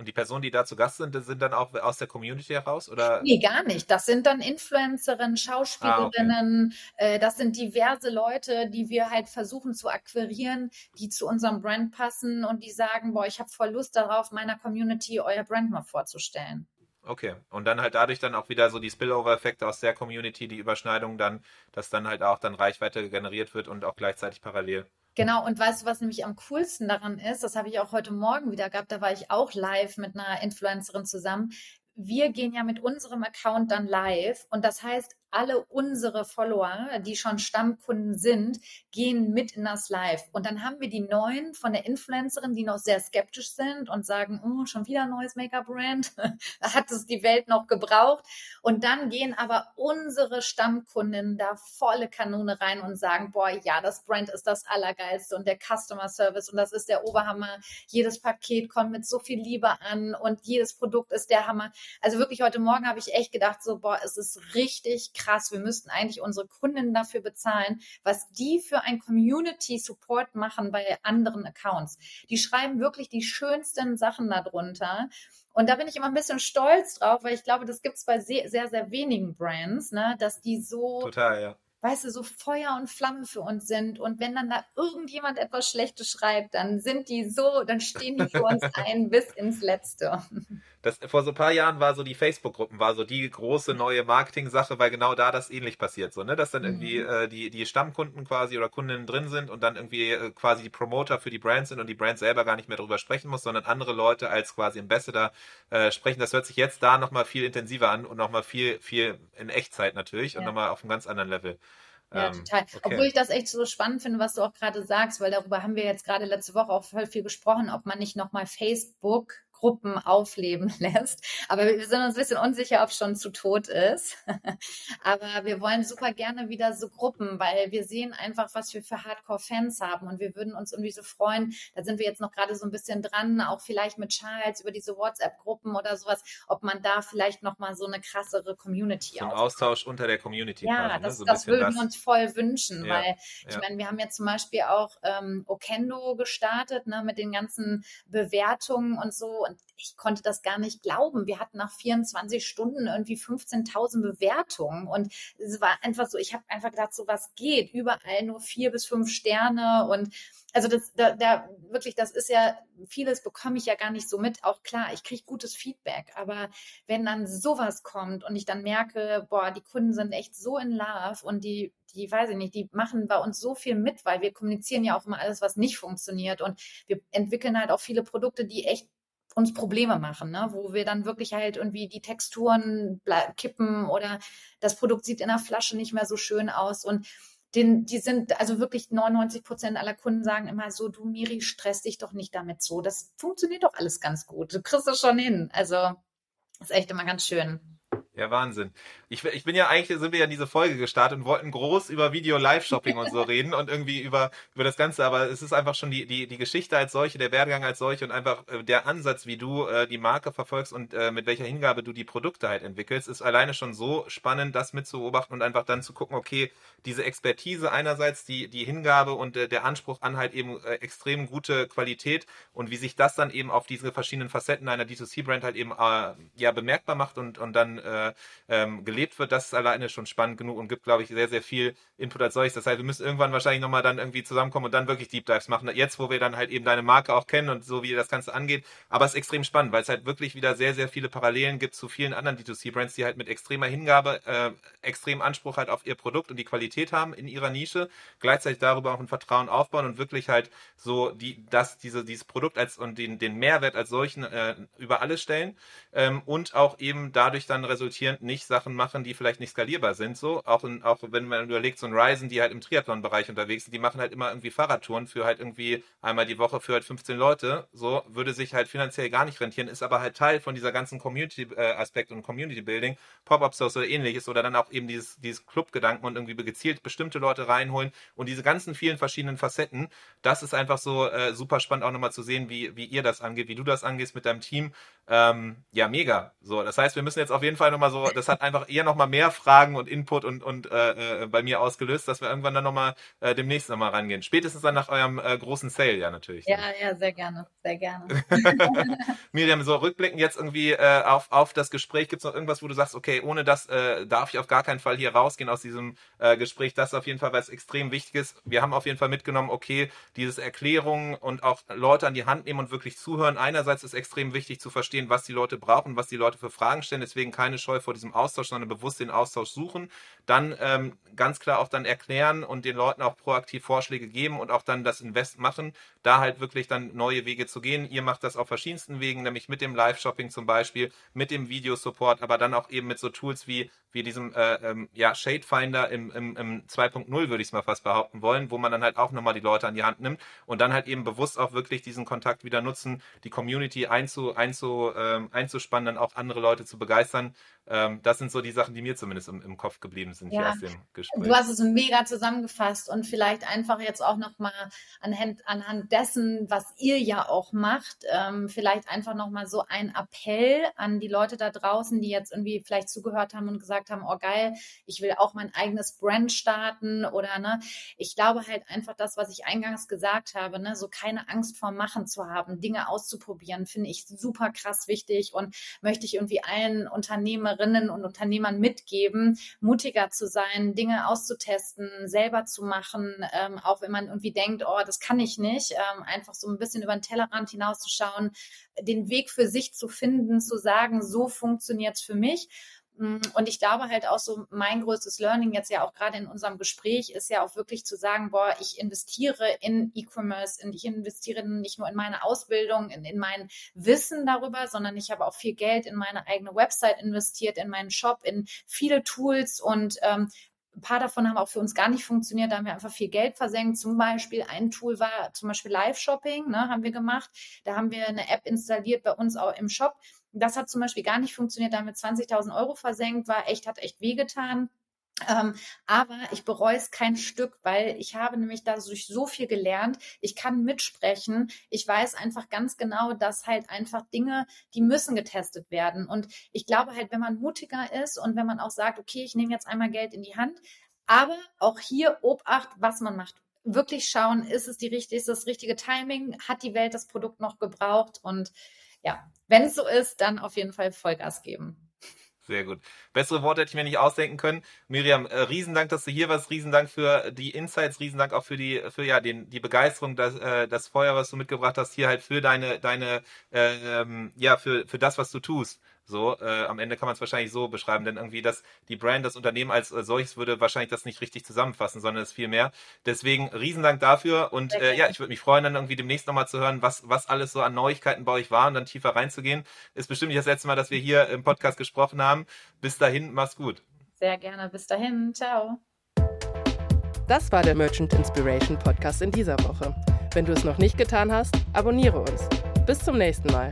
[SPEAKER 1] Und die Personen, die da zu Gast sind, sind dann auch aus der Community heraus? Oder?
[SPEAKER 3] Nee, gar nicht. Das sind dann Influencerinnen, Schauspielerinnen, ah, okay. äh, das sind diverse Leute, die wir halt versuchen zu akquirieren, die zu unserem Brand passen und die sagen, boah, ich habe voll Lust darauf, meiner Community euer Brand mal vorzustellen.
[SPEAKER 1] Okay, und dann halt dadurch dann auch wieder so die Spillover-Effekte aus der Community, die Überschneidung dann, dass dann halt auch dann Reichweite generiert wird und auch gleichzeitig parallel.
[SPEAKER 3] Genau, und weißt du, was nämlich am coolsten daran ist? Das habe ich auch heute Morgen wieder gehabt. Da war ich auch live mit einer Influencerin zusammen. Wir gehen ja mit unserem Account dann live und das heißt, alle unsere Follower, die schon Stammkunden sind, gehen mit in das Live. Und dann haben wir die neuen von der Influencerin, die noch sehr skeptisch sind und sagen, oh, schon wieder ein neues Make-up-Brand. Hat es die Welt noch gebraucht? Und dann gehen aber unsere Stammkunden da volle Kanone rein und sagen, boah, ja, das Brand ist das Allergeilste und der Customer Service und das ist der Oberhammer. Jedes Paket kommt mit so viel Liebe an und jedes Produkt ist der Hammer. Also wirklich heute Morgen habe ich echt gedacht, so, boah, es ist richtig krass. Wir müssten eigentlich unsere Kunden dafür bezahlen, was die für ein Community Support machen bei anderen Accounts. Die schreiben wirklich die schönsten Sachen darunter. Und da bin ich immer ein bisschen stolz drauf, weil ich glaube, das gibt es bei sehr, sehr, sehr wenigen Brands, ne, dass die so
[SPEAKER 1] Total, ja
[SPEAKER 3] weißt du, so Feuer und Flamme für uns sind. Und wenn dann da irgendjemand etwas Schlechtes schreibt, dann sind die so, dann stehen die für uns ein bis ins Letzte.
[SPEAKER 1] Das, vor so ein paar Jahren war so die Facebook-Gruppen, war so die große neue Marketing-Sache, weil genau da das ähnlich passiert, so, ne, dass dann irgendwie mhm. äh, die, die Stammkunden quasi oder Kundinnen drin sind und dann irgendwie äh, quasi die Promoter für die Brand sind und die Brand selber gar nicht mehr drüber sprechen muss, sondern andere Leute als quasi Ambassador äh, sprechen. Das hört sich jetzt da nochmal viel intensiver an und nochmal viel, viel in Echtzeit natürlich ja. und nochmal auf einem ganz anderen Level.
[SPEAKER 3] Ja, ähm, total. Okay. Obwohl ich das echt so spannend finde, was du auch gerade sagst, weil darüber haben wir jetzt gerade letzte Woche auch voll viel gesprochen, ob man nicht nochmal Facebook Gruppen aufleben lässt. Aber wir sind uns ein bisschen unsicher, ob es schon zu tot ist. Aber wir wollen super gerne wieder so Gruppen, weil wir sehen einfach, was wir für Hardcore-Fans haben. Und wir würden uns irgendwie so freuen, da sind wir jetzt noch gerade so ein bisschen dran, auch vielleicht mit Charles über diese WhatsApp-Gruppen oder sowas, ob man da vielleicht nochmal so eine krassere Community
[SPEAKER 1] so Austausch unter der Community.
[SPEAKER 3] Ja, quasi, ne? das, so das würden wir uns voll wünschen, ja, weil ich ja. meine, wir haben jetzt zum Beispiel auch ähm, Okendo gestartet, ne, mit den ganzen Bewertungen und so und ich konnte das gar nicht glauben. Wir hatten nach 24 Stunden irgendwie 15.000 Bewertungen. Und es war einfach so, ich habe einfach gedacht, so was geht, überall nur vier bis fünf Sterne. Und also das, da, da wirklich, das ist ja, vieles bekomme ich ja gar nicht so mit. Auch klar, ich kriege gutes Feedback, aber wenn dann sowas kommt und ich dann merke, boah, die Kunden sind echt so in Love und die, die weiß ich nicht, die machen bei uns so viel mit, weil wir kommunizieren ja auch immer alles, was nicht funktioniert. Und wir entwickeln halt auch viele Produkte, die echt uns Probleme machen, ne? wo wir dann wirklich halt irgendwie die Texturen kippen oder das Produkt sieht in der Flasche nicht mehr so schön aus und den, die sind, also wirklich 99 Prozent aller Kunden sagen immer so, du Miri, stress dich doch nicht damit so. Das funktioniert doch alles ganz gut. Du kriegst es schon hin. Also, ist echt immer ganz schön.
[SPEAKER 1] Ja, Wahnsinn. Ich, ich bin ja eigentlich, sind wir ja in diese Folge gestartet und wollten groß über Video-Live-Shopping und so reden und irgendwie über, über das Ganze, aber es ist einfach schon die, die, die Geschichte als solche, der Werdegang als solche und einfach äh, der Ansatz, wie du äh, die Marke verfolgst und äh, mit welcher Hingabe du die Produkte halt entwickelst, ist alleine schon so spannend, das mitzubeobachten und einfach dann zu gucken, okay, diese Expertise einerseits, die, die Hingabe und äh, der Anspruch an halt eben äh, extrem gute Qualität und wie sich das dann eben auf diese verschiedenen Facetten einer D2C-Brand halt eben ja bemerkbar macht und, und dann äh, ähm, gelebt wird, das ist alleine schon spannend genug und gibt, glaube ich, sehr, sehr viel Input als solches. Das heißt, wir müssen irgendwann wahrscheinlich nochmal dann irgendwie zusammenkommen und dann wirklich Deep Dives machen. Jetzt, wo wir dann halt eben deine Marke auch kennen und so, wie das Ganze angeht. Aber es ist extrem spannend, weil es halt wirklich wieder sehr, sehr viele Parallelen gibt zu vielen anderen D2C-Brands, die halt mit extremer Hingabe, äh, extrem Anspruch halt auf ihr Produkt und die Qualität haben in ihrer Nische, gleichzeitig darüber auch ein Vertrauen aufbauen und wirklich halt so die, das, diese, dieses Produkt als und den, den Mehrwert als solchen äh, über alles stellen ähm, und auch eben dadurch dann resultiert resultierend nicht Sachen machen, die vielleicht nicht skalierbar sind. So, auch, in, auch wenn man überlegt, so ein Ryzen, die halt im Triathlon-Bereich unterwegs sind, die machen halt immer irgendwie Fahrradtouren für halt irgendwie einmal die Woche für halt 15 Leute. So, würde sich halt finanziell gar nicht rentieren, ist aber halt Teil von dieser ganzen Community-Aspekt und Community-Building, Pop-Up-Stores oder ähnliches oder dann auch eben dieses, dieses Club-Gedanken und irgendwie gezielt bestimmte Leute reinholen und diese ganzen vielen verschiedenen Facetten, das ist einfach so äh, super spannend auch nochmal zu sehen, wie, wie ihr das angeht, wie du das angehst mit deinem Team. Ähm, ja, mega. So, das heißt, wir müssen jetzt auf jeden Fall nochmal so, das hat einfach eher nochmal mehr Fragen und Input und, und äh, äh, bei mir ausgelöst, dass wir irgendwann dann nochmal äh, demnächst nochmal rangehen. Spätestens dann nach eurem äh, großen Sale, ja, natürlich.
[SPEAKER 3] Ja, ja, sehr gerne, sehr gerne.
[SPEAKER 1] Miriam, so rückblickend jetzt irgendwie äh, auf, auf das Gespräch, gibt es noch irgendwas, wo du sagst, okay, ohne das äh, darf ich auf gar keinen Fall hier rausgehen aus diesem äh, Gespräch. Das ist auf jeden Fall was extrem Wichtiges. Wir haben auf jeden Fall mitgenommen, okay, dieses Erklärungen und auch Leute an die Hand nehmen und wirklich zuhören. Einerseits ist extrem wichtig zu verstehen, was die Leute brauchen, was die Leute für Fragen stellen. Deswegen keine Scheu vor diesem Austausch, sondern bewusst den Austausch suchen. Dann ähm, ganz klar auch dann erklären und den Leuten auch proaktiv Vorschläge geben und auch dann das Invest machen, da halt wirklich dann neue Wege zu gehen. Ihr macht das auf verschiedensten Wegen, nämlich mit dem Live-Shopping zum Beispiel, mit dem Videosupport, aber dann auch eben mit so Tools wie, wie diesem äh, ähm, ja, Shade Finder im, im, im 2.0, würde ich es mal fast behaupten wollen, wo man dann halt auch nochmal die Leute an die Hand nimmt und dann halt eben bewusst auch wirklich diesen Kontakt wieder nutzen, die Community einzu, einzu, ähm, einzuspannen, dann auch andere Leute zu begeistern. Ähm, das sind so die Sachen, die mir zumindest im, im Kopf geblieben sind ja. hier aus dem Gespräch.
[SPEAKER 3] Du hast es mega zusammengefasst und vielleicht einfach jetzt auch nochmal anhand, anhand dessen, was ihr ja auch macht, ähm, vielleicht einfach nochmal so ein Appell an die Leute da draußen, die jetzt irgendwie vielleicht zugehört haben und gesagt haben, oh geil, ich will auch mein eigenes Brand starten oder ne, ich glaube halt einfach das, was ich eingangs gesagt habe, ne, so keine Angst vor Machen zu haben, Dinge auszuprobieren, finde ich super krass wichtig und möchte ich irgendwie allen Unternehmerinnen und Unternehmern mitgeben, mutiger zu sein, Dinge auszutesten, selber zu machen, ähm, auch wenn man irgendwie denkt, oh, das kann ich nicht, ähm, einfach so ein bisschen über den Tellerrand hinauszuschauen, den Weg für sich zu finden, zu sagen, so funktioniert es für mich und ich glaube halt auch so, mein größtes Learning jetzt ja auch gerade in unserem Gespräch ist ja auch wirklich zu sagen, boah, ich investiere in E-Commerce, ich investiere nicht nur in meine Ausbildung, in, in mein Wissen darüber, sondern ich habe auch viel Geld in meine eigene Website investiert, in meinen Shop, in viele Tools und ähm, ein paar davon haben auch für uns gar nicht funktioniert. Da haben wir einfach viel Geld versenkt. Zum Beispiel ein Tool war zum Beispiel Live-Shopping, ne, haben wir gemacht. Da haben wir eine App installiert bei uns auch im Shop. Das hat zum Beispiel gar nicht funktioniert. Da haben wir 20.000 Euro versenkt, war echt, hat echt wehgetan. Ähm, aber ich bereue es kein Stück, weil ich habe nämlich dadurch so viel gelernt. Ich kann mitsprechen. Ich weiß einfach ganz genau, dass halt einfach Dinge, die müssen getestet werden. Und ich glaube halt, wenn man mutiger ist und wenn man auch sagt, okay, ich nehme jetzt einmal Geld in die Hand, aber auch hier Obacht, was man macht. Wirklich schauen, ist es die richtige, ist das richtige Timing? Hat die Welt das Produkt noch gebraucht? Und ja, wenn es so ist, dann auf jeden Fall Vollgas geben.
[SPEAKER 1] Sehr gut. Bessere Worte hätte ich mir nicht ausdenken können. Miriam, äh, Riesendank, dass du hier warst. Riesendank für die Insights. Riesendank auch für die, für ja, den, die Begeisterung, das, äh, das Feuer, was du mitgebracht hast, hier halt für deine, deine, äh, ähm, ja, für, für das, was du tust. So, äh, am Ende kann man es wahrscheinlich so beschreiben, denn irgendwie das, die Brand, das Unternehmen als äh, solches würde wahrscheinlich das nicht richtig zusammenfassen, sondern es viel mehr. Deswegen Riesendank dafür und äh, ja, ich würde mich freuen, dann irgendwie demnächst nochmal zu hören, was, was alles so an Neuigkeiten bei euch war und dann tiefer reinzugehen. Ist bestimmt nicht das letzte Mal, dass wir hier im Podcast gesprochen haben. Bis dahin, mach's gut.
[SPEAKER 3] Sehr gerne. Bis dahin. Ciao.
[SPEAKER 2] Das war der Merchant Inspiration Podcast in dieser Woche. Wenn du es noch nicht getan hast, abonniere uns. Bis zum nächsten Mal.